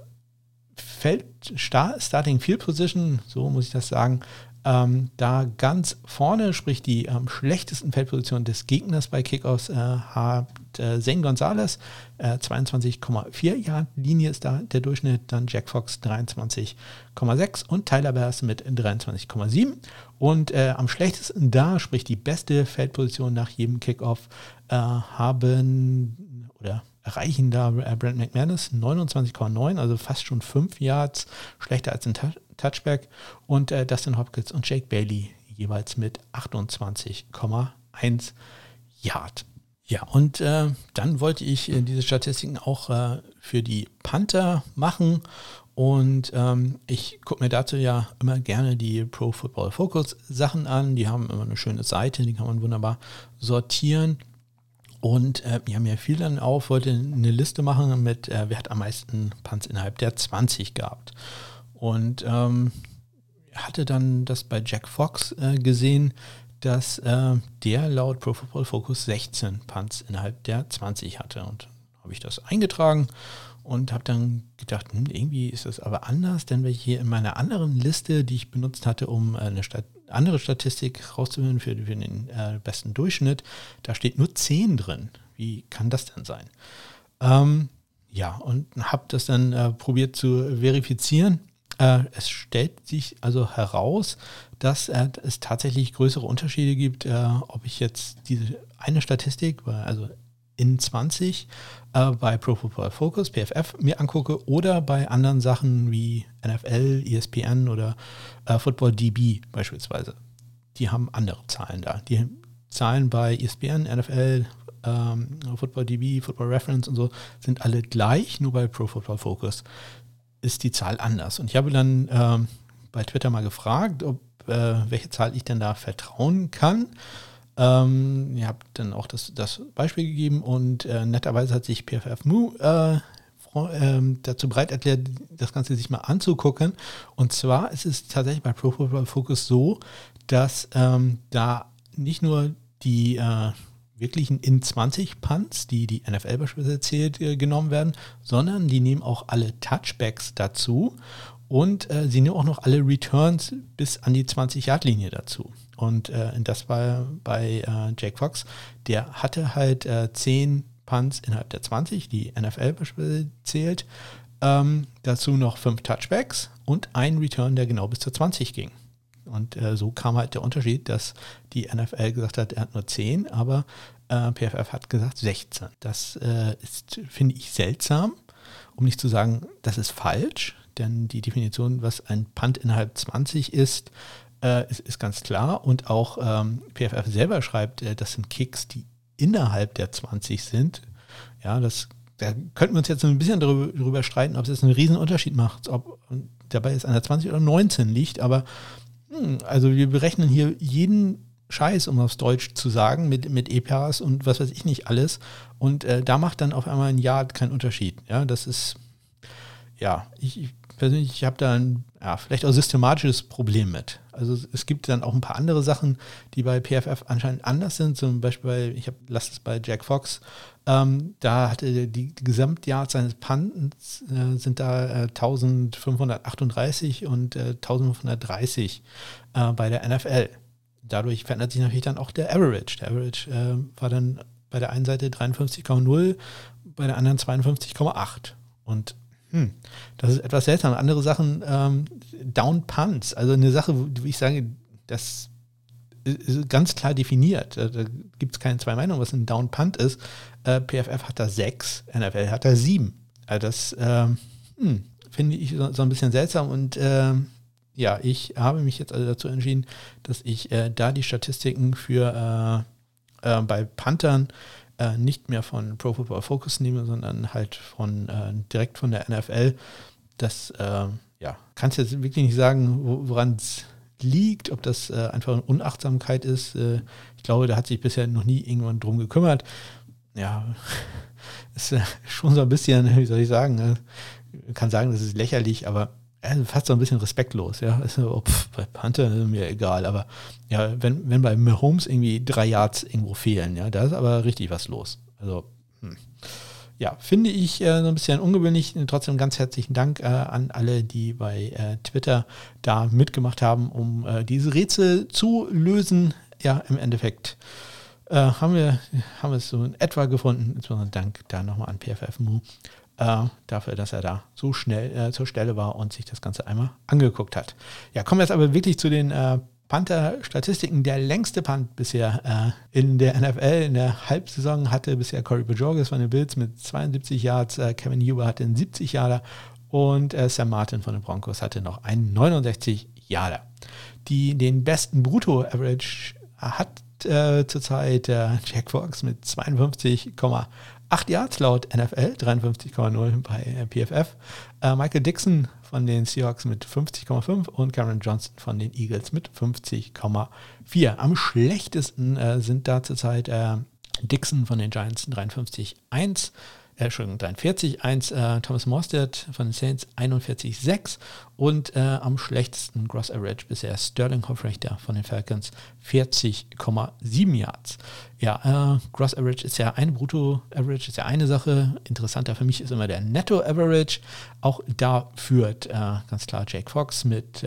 Feld Starting Field Position, so muss ich das sagen, ähm, da ganz vorne, sprich die ähm, schlechtesten Feldposition des Gegners bei Kickoffs, äh, hat äh, Zane Gonzalez, äh, 22,4 Yard Linie ist da der Durchschnitt, dann Jack Fox 23,6 und Tyler Bass mit 23,7. Und äh, am schlechtesten da, sprich die beste Feldposition nach jedem Kickoff, äh, haben oder erreichen da äh, Brent McManus 29,9, also fast schon 5 Yards schlechter als ein Touchback und äh, Dustin Hopkins und Jake Bailey jeweils mit 28,1 Yard. Ja, und äh, dann wollte ich äh, diese Statistiken auch äh, für die Panther machen Und ähm, ich gucke mir dazu ja immer gerne die Pro Football Focus Sachen an. Die haben immer eine schöne Seite, die kann man wunderbar sortieren. Und äh, ja viel dann auf, wollte eine Liste machen mit, äh, wer hat am meisten Punts innerhalb der 20 gehabt. Und ähm, hatte dann das bei Jack Fox äh, gesehen, dass äh, der laut Pro Football Focus 16 Punts innerhalb der 20 hatte. Und habe ich das eingetragen und habe dann gedacht, hm, irgendwie ist das aber anders, denn wenn ich hier in meiner anderen Liste, die ich benutzt hatte, um eine Stat andere Statistik rauszuholen für, für den äh, besten Durchschnitt, da steht nur 10 drin. Wie kann das denn sein? Ähm, ja, und habe das dann äh, probiert zu verifizieren. Äh, es stellt sich also heraus, dass äh, es tatsächlich größere Unterschiede gibt, äh, ob ich jetzt diese eine Statistik, also in 20 äh, bei Pro Football Focus, PFF, mir angucke oder bei anderen Sachen wie NFL, ESPN oder äh, Football DB beispielsweise. Die haben andere Zahlen da. Die Zahlen bei ESPN, NFL, ähm, Football DB, Football Reference und so sind alle gleich, nur bei Pro Football Focus ist die Zahl anders. Und ich habe dann ähm, bei Twitter mal gefragt, ob äh, welche Zahl ich denn da vertrauen kann. Ähm, ihr habt dann auch das, das Beispiel gegeben und äh, netterweise hat sich PFF Mu äh, ähm, dazu bereit erklärt, das Ganze sich mal anzugucken. Und zwar ist es tatsächlich bei Pro Football Focus so, dass ähm, da nicht nur die äh, wirklichen in 20 Punts, die die NFL beispielsweise zählt, äh, genommen werden, sondern die nehmen auch alle Touchbacks dazu und äh, sie nehmen auch noch alle Returns bis an die 20-Yard-Linie dazu. Und äh, das war bei äh, Jake Fox, der hatte halt äh, 10 Punts innerhalb der 20, die NFL beispielsweise zählt. Ähm, dazu noch 5 Touchbacks und ein Return, der genau bis zur 20 ging. Und äh, so kam halt der Unterschied, dass die NFL gesagt hat, er hat nur 10, aber äh, PFF hat gesagt 16. Das äh, ist, finde ich, seltsam, um nicht zu sagen, das ist falsch, denn die Definition, was ein Punt innerhalb 20 ist, äh, ist, ist, ganz klar. Und auch ähm, PFF selber schreibt, äh, das sind Kicks, die innerhalb der 20 sind. Ja, das, da könnten wir uns jetzt ein bisschen darüber, darüber streiten, ob es jetzt einen riesen Unterschied macht, ob dabei ist einer 20 oder 19 liegt. Aber hm, also wir berechnen hier jeden Scheiß, um aufs Deutsch zu sagen, mit, mit EPAs und was weiß ich nicht alles. Und äh, da macht dann auf einmal ein Jahr keinen Unterschied. Ja, das ist, ja, ich persönlich, ich habe da ein, ja, vielleicht auch systematisches Problem mit. Also es gibt dann auch ein paar andere Sachen, die bei PFF anscheinend anders sind. Zum Beispiel, bei, ich habe, lass es bei Jack Fox, ähm, da hatte die, die Gesamtjahr seines Pantens äh, sind da äh, 1538 und äh, 1530 äh, bei der NFL. Dadurch verändert sich natürlich dann auch der Average. Der Average äh, war dann bei der einen Seite 53,0, bei der anderen 52,8. Und hm, das ist etwas seltsam. Andere Sachen, ähm, Down Punts, also eine Sache, wo ich sage, das ist ganz klar definiert. Da, da gibt es keine zwei Meinungen, was ein Down Punt ist. Äh, PFF hat da sechs, NFL hat da sieben. Also das ähm, hm, finde ich so, so, ein bisschen seltsam und ähm, ja, ich habe mich jetzt also dazu entschieden, dass ich äh, da die Statistiken für äh, äh bei Panthern äh, nicht mehr von Pro Football Focus nehme, sondern halt von äh, direkt von der NFL. Das äh, ja, kannst jetzt wirklich nicht sagen, woran es liegt, ob das äh, einfach eine Unachtsamkeit ist. Äh, ich glaube, da hat sich bisher noch nie irgendwann drum gekümmert. Ja, ist schon so ein bisschen, wie soll ich sagen, ne? kann sagen, das ist lächerlich, aber also fast so ein bisschen respektlos, ja. Also, oh, pf, bei Panther ist mir egal, aber ja, wenn, wenn bei Mahomes irgendwie drei Yards irgendwo fehlen, ja, da ist aber richtig was los. Also, hm. ja, finde ich äh, so ein bisschen ungewöhnlich. Trotzdem ganz herzlichen Dank äh, an alle, die bei äh, Twitter da mitgemacht haben, um äh, diese Rätsel zu lösen. Ja, im Endeffekt äh, haben wir, haben wir es so in etwa gefunden. Insbesondere Dank da nochmal an PFF-Mu äh, dafür, dass er da so schnell äh, zur Stelle war und sich das Ganze einmal angeguckt hat. Ja, kommen wir jetzt aber wirklich zu den äh, Panther-Statistiken. Der längste Punt bisher äh, in der NFL in der Halbsaison hatte bisher Corey Bajorges von den Bills mit 72 Yards, äh, Kevin Huber hatte einen 70 Yarder und äh, Sam Martin von den Broncos hatte noch einen 69 Yarder. Die, den besten Brutto-Average hat äh, zurzeit äh, Jack Fox mit 52,8 8 Yards laut NFL, 53,0 bei PFF. Äh, Michael Dixon von den Seahawks mit 50,5 und Cameron Johnson von den Eagles mit 50,4. Am schlechtesten äh, sind da zurzeit äh, Dixon von den Giants 53,1 äh, Entschuldigung, 43, 1 äh, Thomas Morstead von den Saints 41, 6 und äh, am schlechtesten Gross Average bisher Sterling Hofrechter von den Falcons 40,7 Yards. Ja, äh, Gross Average ist ja eine Brutto Average, ist ja eine Sache. Interessanter für mich ist immer der Netto Average. Auch da führt äh, ganz klar Jake Fox mit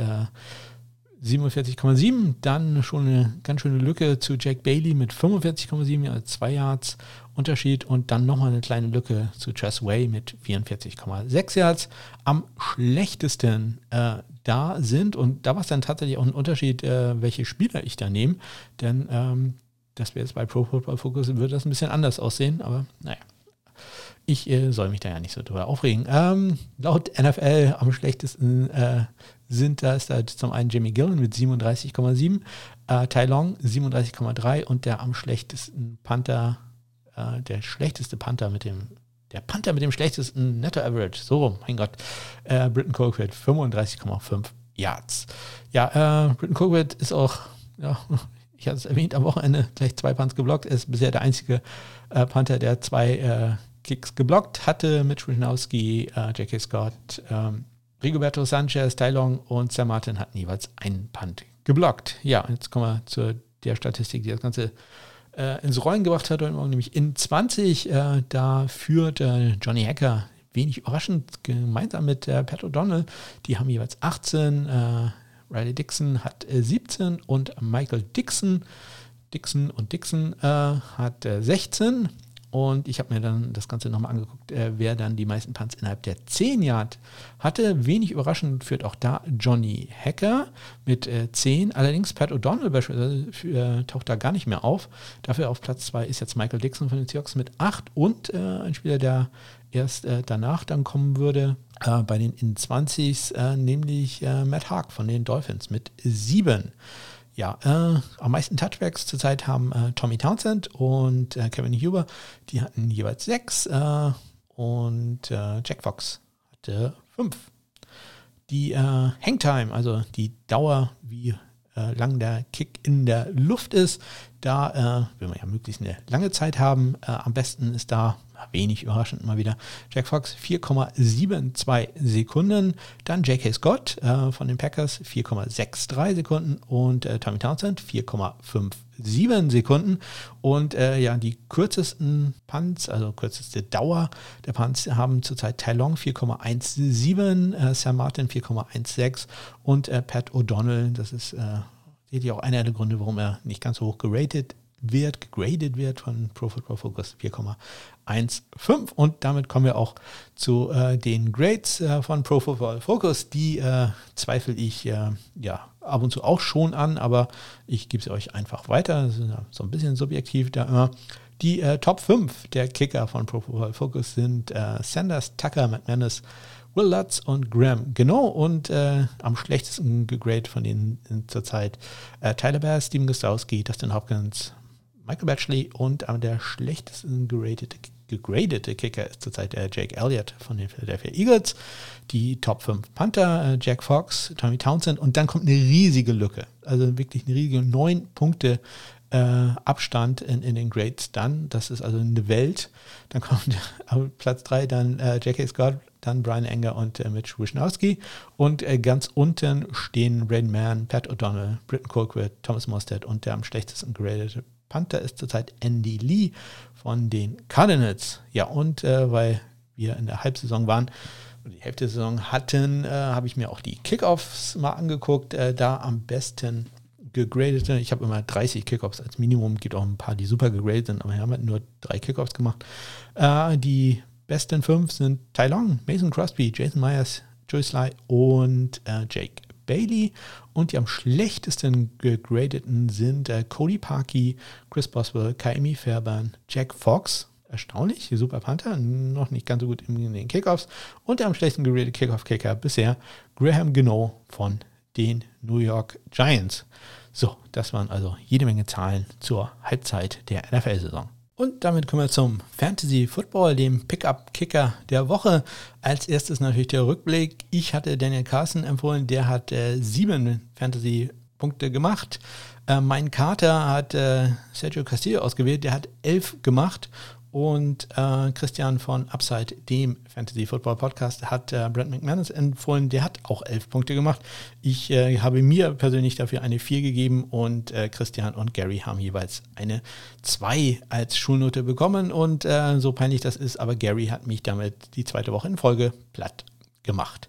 47,7, äh, dann schon eine ganz schöne Lücke zu Jack Bailey mit 45,7, also 2 Yards Unterschied und dann nochmal eine kleine Lücke zu Chess Way mit 44,6 Yards. Am schlechtesten äh, da sind, und da war es dann tatsächlich auch ein Unterschied, äh, welche Spieler ich da nehme, denn ähm, das wäre jetzt bei Pro Football Focus, würde das ein bisschen anders aussehen, aber naja. Ich äh, soll mich da ja nicht so drüber aufregen. Ähm, laut NFL am schlechtesten äh, sind das da zum einen Jimmy Gillen mit 37,7, äh, Tai Long 37,3 und der am schlechtesten Panther äh, der schlechteste Panther mit dem, der Panther mit dem schlechtesten Netto Average, so rum, mein Gott, äh, Britton Colquitt 35,5 Yards. Ja, äh, Britton Colquitt ist auch, ja, ich hatte es erwähnt, am Wochenende gleich zwei Punts geblockt. Er ist bisher der einzige äh, Panther, der zwei äh, Kicks geblockt hatte. Mitch Winowski, äh, J.K. Scott, ähm, Rigoberto Sanchez, Tai Long und Sam Martin hatten jeweils einen Punt geblockt. Ja, jetzt kommen wir zu der Statistik, die das Ganze äh, ins Rollen gebracht hat heute Morgen, nämlich in 20. Äh, da führt äh, Johnny Hacker wenig überraschend gemeinsam mit äh, Pat O'Donnell. Die haben jeweils 18. Äh, Riley Dixon hat 17 äh, und Michael Dixon, Dixon und Dixon hat 16. Und ich habe mir dann das Ganze nochmal angeguckt, äh, wer dann die meisten Punts innerhalb der 10 Yard hatte. Wenig überraschend führt auch da Johnny Hacker mit äh, 10. Allerdings Pat O'Donnell beispielsweise äh, taucht da gar nicht mehr auf. Dafür auf Platz 2 ist jetzt Michael Dixon von den Seahawks mit 8 und äh, ein Spieler, der erst äh, danach dann kommen würde, äh, bei den in 20s, nämlich Matt Haag von den Dolphins mit 7. Ja, äh, am meisten Touchbacks zurzeit haben äh, Tommy Townsend und äh, Kevin Huber. Die hatten jeweils sechs äh, und äh, Jack Fox hatte fünf. Die äh, Hangtime, also die Dauer, wie lang der Kick in der Luft ist, da will man ja möglichst eine lange Zeit haben. am besten ist da wenig überraschend mal wieder. Jack Fox 4,72 Sekunden. Dann J.K. Scott äh, von den Packers 4,63 Sekunden und äh, Tommy Townsend 4,57 Sekunden. Und äh, ja, die kürzesten Punts, also kürzeste Dauer der Punts haben zurzeit Tai Long 4,17, äh, Sam Martin 4,16 und äh, Pat O'Donnell, das ist äh, seht ihr auch einer der Gründe, warum er nicht ganz so hoch geratet wird, gegradet wird von Pro Football Focus 4,15. Und damit kommen wir auch zu äh, den Grades äh, von Pro Football Focus. Die äh, zweifle ich äh, ja ab und zu auch schon an, aber ich gebe sie euch einfach weiter. Das ist so ein bisschen subjektiv da immer. Die äh, Top 5 der Kicker von Pro Football Focus sind äh, Sanders, Tucker, McManus, Will Lutz und Graham. Genau, und äh, am schlechtesten gegradet von denen zurzeit äh, Tyler Bass, Steven Gostowski, Dustin Hopkins, Michael Batchley und der schlechtesten geratete, gegradete Kicker ist zurzeit der Jake Elliott von den Philadelphia Eagles. Die Top 5 Panther, äh, Jack Fox, Tommy Townsend und dann kommt eine riesige Lücke. Also wirklich eine riesige 9 Punkte äh, Abstand in, in den Grades dann. Das ist also eine Welt. Dann kommt Platz 3 dann äh, J.K. Scott, dann Brian Enger und äh, Mitch Wisnowski. Und äh, ganz unten stehen Rain Mann, Pat O'Donnell, Britton Colquitt, Thomas Mostert und der am schlechtesten gradete Panther ist zurzeit Andy Lee von den Cardinals. Ja, und äh, weil wir in der Halbsaison waren und die Hälfte der Saison hatten, äh, habe ich mir auch die Kickoffs mal angeguckt. Äh, da am besten gegradete. Ich habe immer 30 Kickoffs als Minimum. Gibt auch ein paar, die super gegradet sind, aber wir haben halt nur drei Kickoffs gemacht. Äh, die besten fünf sind Tai Long, Mason Crosby, Jason Myers, Joey Sly und äh, Jake Bailey. Und die am schlechtesten gegradeten sind äh, Cody Parkey, Chris Boswell, Kaimi Fairbairn, Jack Fox. Erstaunlich, Super Panther, noch nicht ganz so gut in den Kickoffs. Und der am schlechtesten geradete Kickoff-Kicker bisher, Graham Gino von den New York Giants. So, das waren also jede Menge Zahlen zur Halbzeit der NFL-Saison. Und damit kommen wir zum Fantasy Football, dem Pickup-Kicker der Woche. Als erstes natürlich der Rückblick. Ich hatte Daniel Carson empfohlen, der hat äh, sieben Fantasy-Punkte gemacht. Äh, mein Kater hat äh, Sergio Castillo ausgewählt, der hat elf gemacht. Und äh, Christian von Upside, dem Fantasy Football Podcast, hat äh, Brent McManus empfohlen. Der hat auch elf Punkte gemacht. Ich äh, habe mir persönlich dafür eine vier gegeben und äh, Christian und Gary haben jeweils eine zwei als Schulnote bekommen. Und äh, so peinlich das ist, aber Gary hat mich damit die zweite Woche in Folge platt gemacht.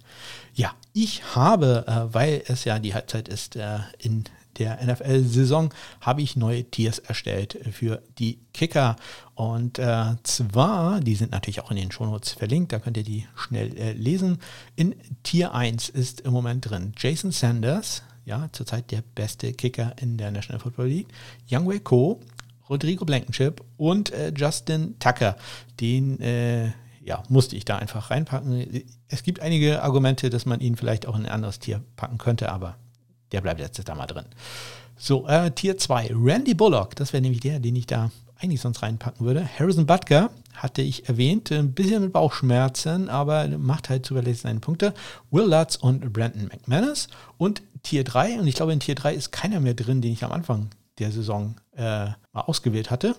Ja, ich habe, äh, weil es ja die Halbzeit ist, in der NFL-Saison habe ich neue Tiers erstellt für die Kicker. Und äh, zwar, die sind natürlich auch in den Shownotes verlinkt, da könnt ihr die schnell äh, lesen. In Tier 1 ist im Moment drin Jason Sanders, ja, zurzeit der beste Kicker in der National Football League, Youngway Co., Rodrigo Blankenship und äh, Justin Tucker. Den äh, ja, musste ich da einfach reinpacken. Es gibt einige Argumente, dass man ihn vielleicht auch in ein anderes Tier packen könnte, aber der bleibt jetzt da mal drin. So, äh, Tier 2, Randy Bullock, das wäre nämlich der, den ich da eigentlich sonst reinpacken würde. Harrison Butker hatte ich erwähnt, ein bisschen mit Bauchschmerzen, aber macht halt zuverlässig seine Punkte. Will Lutz und Brandon McManus. Und Tier 3, und ich glaube in Tier 3 ist keiner mehr drin, den ich am Anfang der Saison äh, mal ausgewählt hatte.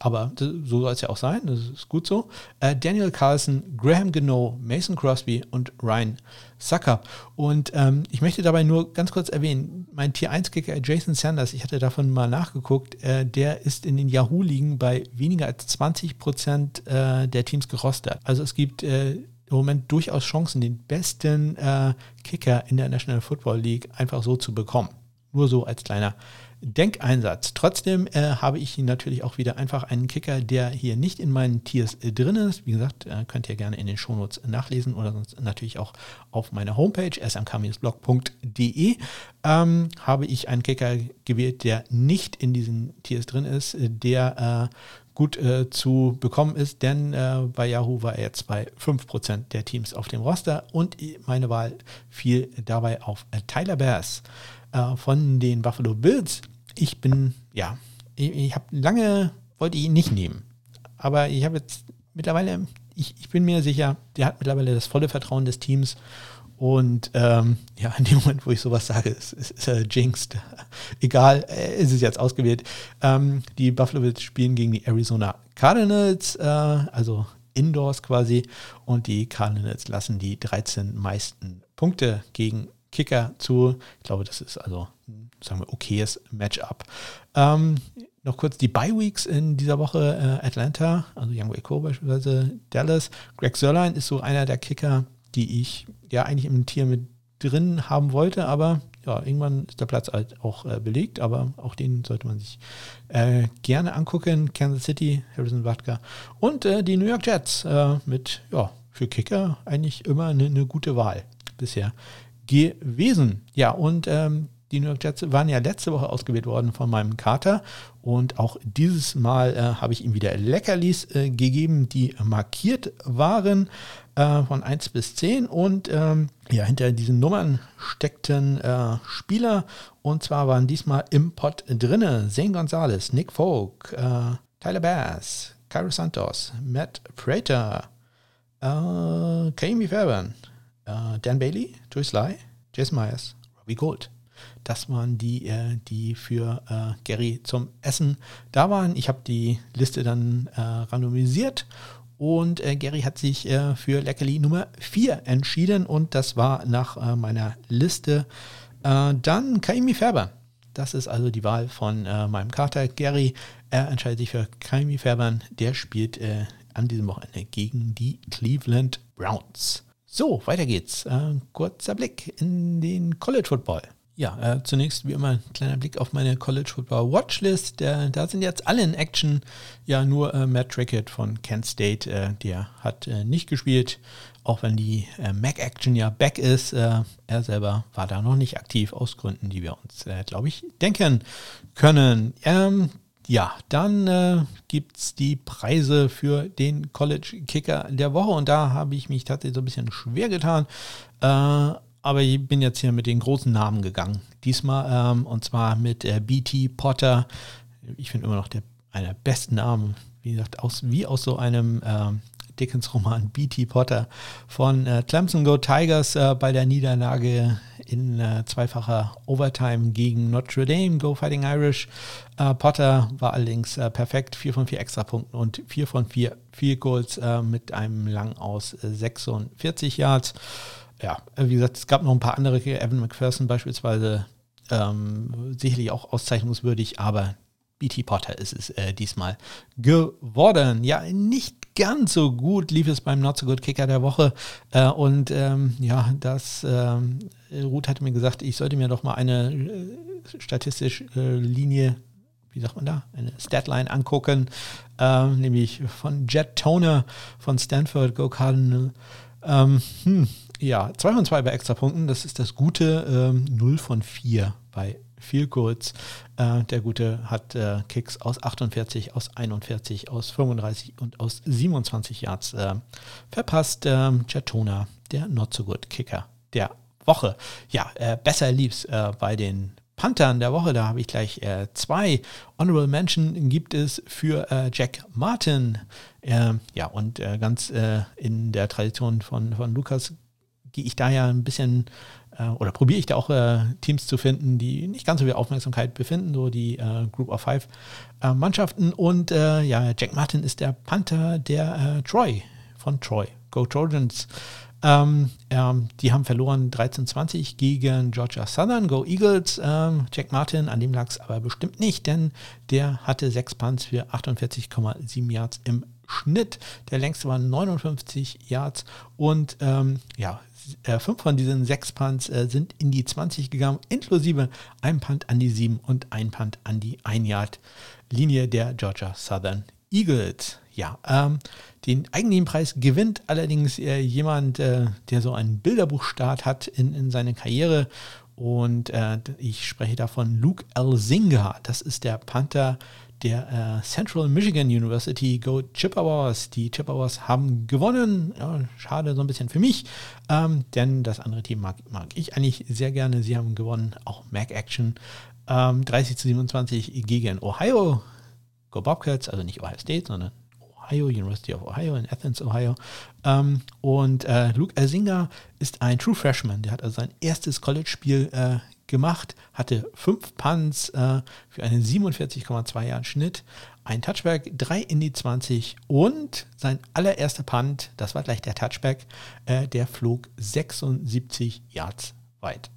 Aber so soll es ja auch sein, das ist gut so. Äh, Daniel Carlson, Graham Gano, Mason Crosby und Ryan Sucker. Und ähm, ich möchte dabei nur ganz kurz erwähnen, mein Tier 1-Kicker Jason Sanders, ich hatte davon mal nachgeguckt, äh, der ist in den Yahoo-Ligen bei weniger als 20 Prozent äh, der Teams gerostet. Also es gibt äh, im Moment durchaus Chancen, den besten äh, Kicker in der National Football League einfach so zu bekommen. Nur so als kleiner Denkeinsatz. Trotzdem äh, habe ich natürlich auch wieder einfach einen Kicker, der hier nicht in meinen Tiers äh, drin ist. Wie gesagt, äh, könnt ihr gerne in den Shownotes nachlesen oder sonst natürlich auch auf meiner Homepage smk-blog.de ähm, habe ich einen Kicker gewählt, der nicht in diesen Tiers drin ist, der äh, gut äh, zu bekommen ist, denn äh, bei Yahoo war er jetzt bei 5% der Teams auf dem Roster und meine Wahl fiel dabei auf äh, Tyler Bass äh, von den Buffalo Bills. Ich bin, ja, ich, ich habe lange, wollte ich ihn nicht nehmen. Aber ich habe jetzt mittlerweile, ich, ich bin mir sicher, der hat mittlerweile das volle Vertrauen des Teams. Und ähm, ja, in dem Moment, wo ich sowas sage, ist, ist, ist er jinxed. Egal, ist es jetzt ausgewählt. Ähm, die Buffalo Bills spielen gegen die Arizona Cardinals, äh, also Indoors quasi. Und die Cardinals lassen die 13 meisten Punkte gegen Kicker zu. Ich glaube, das ist also, sagen wir, okayes Matchup. Ähm, noch kurz die Bye-Weeks in dieser Woche. Äh, Atlanta, also Young Waco beispielsweise, Dallas. Greg Sörlein ist so einer der Kicker, die ich ja eigentlich im Tier mit drin haben wollte, aber ja, irgendwann ist der Platz halt auch äh, belegt, aber auch den sollte man sich äh, gerne angucken. Kansas City, Harrison Watka und äh, die New York Jets äh, mit, ja, für Kicker eigentlich immer eine, eine gute Wahl bisher gewesen. Ja, und ähm, die New York Jets waren ja letzte Woche ausgewählt worden von meinem Kater. Und auch dieses Mal äh, habe ich ihm wieder Leckerlis äh, gegeben, die markiert waren äh, von 1 bis 10 und ähm, ja, hinter diesen Nummern steckten äh, Spieler. Und zwar waren diesmal im Pot drinne Zane Gonzalez, Nick Folk, äh, Tyler Bass, Cairo Santos, Matt Prater, äh, Kami Fairbairn, äh, Dan Bailey, Joey Sly, Jason Myers, Robbie Gold. Das waren die, äh, die für äh, Gary zum Essen da waren. Ich habe die Liste dann äh, randomisiert und äh, Gary hat sich äh, für Leckerli Nummer 4 entschieden und das war nach meiner Liste dann Kaimi Färber. Das ist also die Wahl von meinem Kater. Gary er entscheidet sich für Kaimi Färbern. Der spielt an diesem Wochenende gegen die Cleveland Browns. So, weiter geht's. Äh, kurzer Blick in den College Football. Ja, äh, zunächst wie immer ein kleiner Blick auf meine College Football Watchlist. Der, da sind jetzt alle in Action. Ja, nur äh, Matt Trickett von Kent State, äh, der hat äh, nicht gespielt, auch wenn die äh, Mac Action ja back ist. er selber war da noch nicht aktiv aus Gründen, die wir uns, glaube ich, denken können. Ähm, ja, dann äh, gibt es die Preise für den College Kicker der Woche und da habe ich mich tatsächlich so ein bisschen schwer getan. Äh, aber ich bin jetzt hier mit den großen Namen gegangen. Diesmal ähm, und zwar mit äh, BT Potter. Ich finde immer noch der, einer der besten Namen, wie gesagt, aus, wie aus so einem äh, Dickens-Roman B.T. Potter von äh, Clemson Go Tigers äh, bei der Niederlage in äh, zweifacher Overtime gegen Notre Dame, Go Fighting Irish. Äh, Potter war allerdings äh, perfekt, 4 von 4 Extrapunkten und 4 von 4 Field Goals äh, mit einem Lang aus 46 Yards. Ja, wie gesagt, es gab noch ein paar andere, Evan McPherson beispielsweise, ähm, sicherlich auch auszeichnungswürdig, aber BT Potter ist es äh, diesmal geworden. Ja, nicht ganz so gut lief es beim Not So Good Kicker der Woche. Äh, und ähm, ja, das, ähm, Ruth hatte mir gesagt, ich sollte mir doch mal eine äh, statistische äh, Linie, wie sagt man da, eine Statline angucken, ähm, nämlich von Jet Toner von Stanford Go Cardinal. Ähm, hm, ja, 2 von 2 bei Extrapunkten, das ist das Gute, 0 ähm, von 4 bei viel kurz. Äh, der Gute hat äh, Kicks aus 48, aus 41, aus 35 und aus 27 Yards äh, verpasst. Ähm, Chatona, der Not So Good Kicker der Woche. Ja, äh, besser lief's äh, bei den Panthern der Woche. Da habe ich gleich äh, zwei Honorable Mention gibt es für Jack Martin. Ähm, ja, und ganz in der Tradition von, von Lukas gehe ich da ja ein bisschen oder probiere ich da auch äh, Teams zu finden, die nicht ganz so viel Aufmerksamkeit befinden, so die äh, Group of Five äh, Mannschaften. Und äh, ja, Jack Martin ist der Panther der äh, Troy, von Troy. Go Trojans. Ähm, ähm, die haben verloren 13-20 gegen Georgia Southern, Go Eagles. Ähm, Jack Martin, an dem lag es aber bestimmt nicht, denn der hatte sechs Punts für 48,7 Yards im Schnitt. Der längste war 59 Yards und ähm, ja, äh, fünf von diesen sechs Punts äh, sind in die 20 gegangen, inklusive ein Punt an die 7 und ein Punt an die 1-Yard-Linie der Georgia Southern Eagles. Ja, ähm, den eigentlichen Preis gewinnt allerdings äh, jemand, äh, der so einen Bilderbuchstart hat in, in seine Karriere. Und äh, ich spreche davon Luke Elzinga. Das ist der Panther der äh, Central Michigan University Go Chippewas. Die Chippewas haben gewonnen. Ja, schade so ein bisschen für mich, ähm, denn das andere Team mag, mag, ich eigentlich sehr gerne. Sie haben gewonnen, auch Mac Action. Ähm, 30 zu 27 gegen Ohio. Go Bobcats, also nicht Ohio State, sondern Ohio, University of Ohio in Athens, Ohio. Ähm, und äh, Luke Elsinger ist ein True Freshman. Der hat also sein erstes College-Spiel äh, gemacht, hatte fünf Punts äh, für einen 47,2 Jahren Schnitt, ein Touchback, drei in die 20 und sein allererster Punt, das war gleich der Touchback, äh, der flog 76 Yards weit.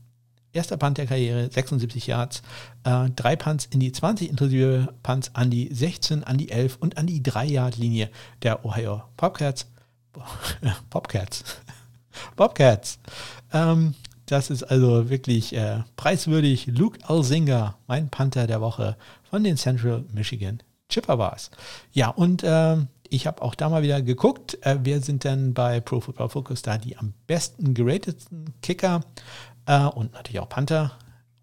Erster Punt der Karriere, 76 Yards, äh, drei Punts in die 20, inklusive Punts an die 16, an die 11 und an die 3-Yard-Linie der Ohio Bobcats. Bobcats. Bobcats. Ähm, das ist also wirklich äh, preiswürdig. Luke Alsinger, mein Panther der Woche von den Central Michigan Chippewas. Ja, und äh, ich habe auch da mal wieder geguckt, äh, wer sind denn bei Pro Football Focus da die am besten gerateten Kicker äh, und natürlich auch Panther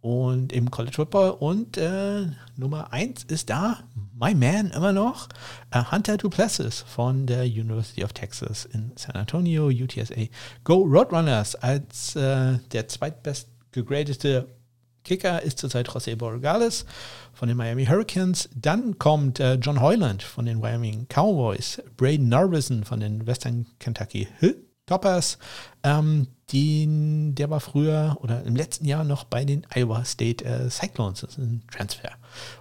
und im College Football. Und äh, Nummer 1 ist da, my man immer noch, uh, Hunter Duplessis von der University of Texas in San Antonio, UTSA. Go Roadrunners als äh, der zweitbest gegradete Kicker ist zurzeit José Borregales von den Miami Hurricanes. Dann kommt äh, John Hoyland von den Wyoming Cowboys, Braden Narvison von den Western Kentucky Toppers. Ähm, den, der war früher oder im letzten Jahr noch bei den Iowa State äh, Cyclones. Das ist ein Transfer.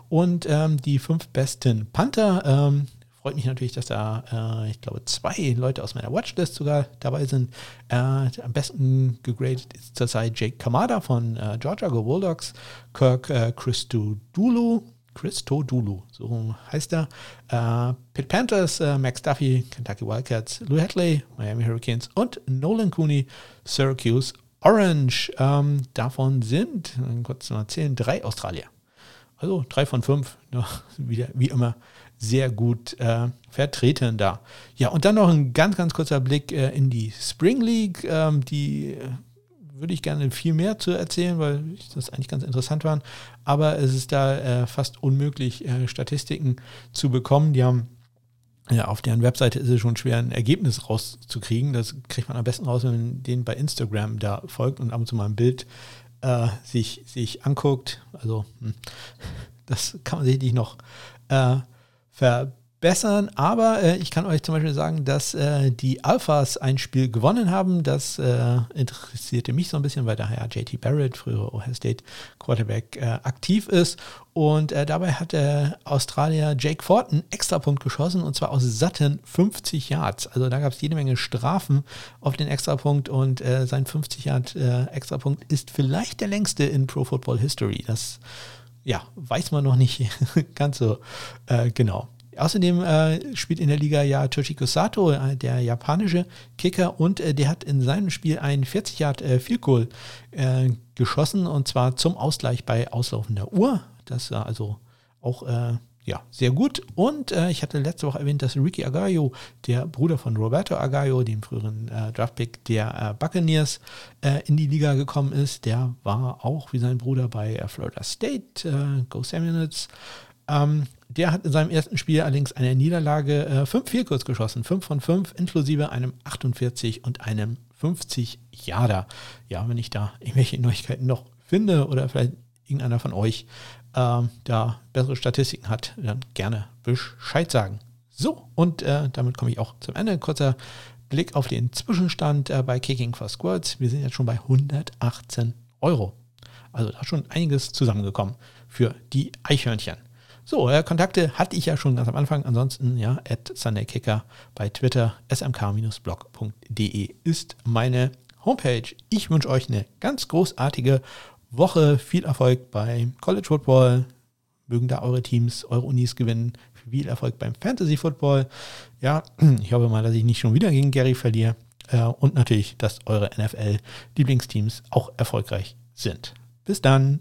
Und ähm, die fünf besten Panther. Ähm, freut mich natürlich, dass da, äh, ich glaube, zwei Leute aus meiner Watchlist sogar dabei sind. Äh, am besten gegradet ist zurzeit Jake Kamada von äh, Georgia Go Bulldogs, Kirk äh, Christodoulou Christodoulou, so heißt er. Äh, Pitt Panthers, äh, Max Duffy, Kentucky Wildcats, Lou Hadley, Miami Hurricanes und Nolan Cooney, Syracuse Orange. Ähm, davon sind, kurz zu erzählen, drei Australier. Also drei von fünf, ja, wieder, wie immer sehr gut äh, vertreten da. Ja, und dann noch ein ganz, ganz kurzer Blick äh, in die Spring League, ähm, die würde ich gerne viel mehr zu erzählen, weil das eigentlich ganz interessant waren. Aber es ist da äh, fast unmöglich, äh, Statistiken zu bekommen. Die haben ja, auf deren Webseite ist es schon schwer, ein Ergebnis rauszukriegen. Das kriegt man am besten raus, wenn man den bei Instagram da folgt und ab und zu mal ein Bild äh, sich, sich anguckt. Also, hm, das kann man sicherlich noch äh, ver bessern, aber äh, ich kann euch zum Beispiel sagen, dass äh, die Alphas ein Spiel gewonnen haben. Das äh, interessierte mich so ein bisschen, weil daher JT Barrett, frühere Ohio State Quarterback, äh, aktiv ist. Und äh, dabei hat der Australier Jake Ford einen Extrapunkt geschossen und zwar aus satten 50 Yards. Also da gab es jede Menge Strafen auf den Extrapunkt und äh, sein 50 Yard Extrapunkt ist vielleicht der längste in Pro Football History. Das ja, weiß man noch nicht ganz so genau. Außerdem äh, spielt in der Liga ja Toshiko Sato, äh, der japanische Kicker, und äh, der hat in seinem Spiel ein 40 Yard äh, Field Goal äh, geschossen und zwar zum Ausgleich bei auslaufender Uhr. Das war also auch äh, ja, sehr gut. Und äh, ich hatte letzte Woche erwähnt, dass Ricky Agayo, der Bruder von Roberto Agayo, dem früheren Draftpick der Buccaneers, in die Liga gekommen ist. Der war auch wie sein Bruder bei Florida State, Go Seminoles. Ähm, der hat in seinem ersten Spiel allerdings eine Niederlage äh, 5 4 kurz geschossen, 5 von 5, inklusive einem 48 und einem 50 Jahre. Ja, wenn ich da irgendwelche Neuigkeiten noch finde oder vielleicht irgendeiner von euch ähm, da bessere Statistiken hat, dann gerne Bescheid sagen. So, und äh, damit komme ich auch zum Ende. Kurzer Blick auf den Zwischenstand äh, bei Kicking for Squads. Wir sind jetzt schon bei 118 Euro. Also da ist schon einiges zusammengekommen für die Eichhörnchen. So, äh, Kontakte hatte ich ja schon ganz am Anfang. Ansonsten, ja, at SundayKicker bei Twitter, smk-blog.de ist meine Homepage. Ich wünsche euch eine ganz großartige Woche. Viel Erfolg beim College Football. Mögen da eure Teams, eure Unis gewinnen. Viel Erfolg beim Fantasy Football. Ja, ich hoffe mal, dass ich nicht schon wieder gegen Gary verliere. Äh, und natürlich, dass eure NFL-Lieblingsteams auch erfolgreich sind. Bis dann.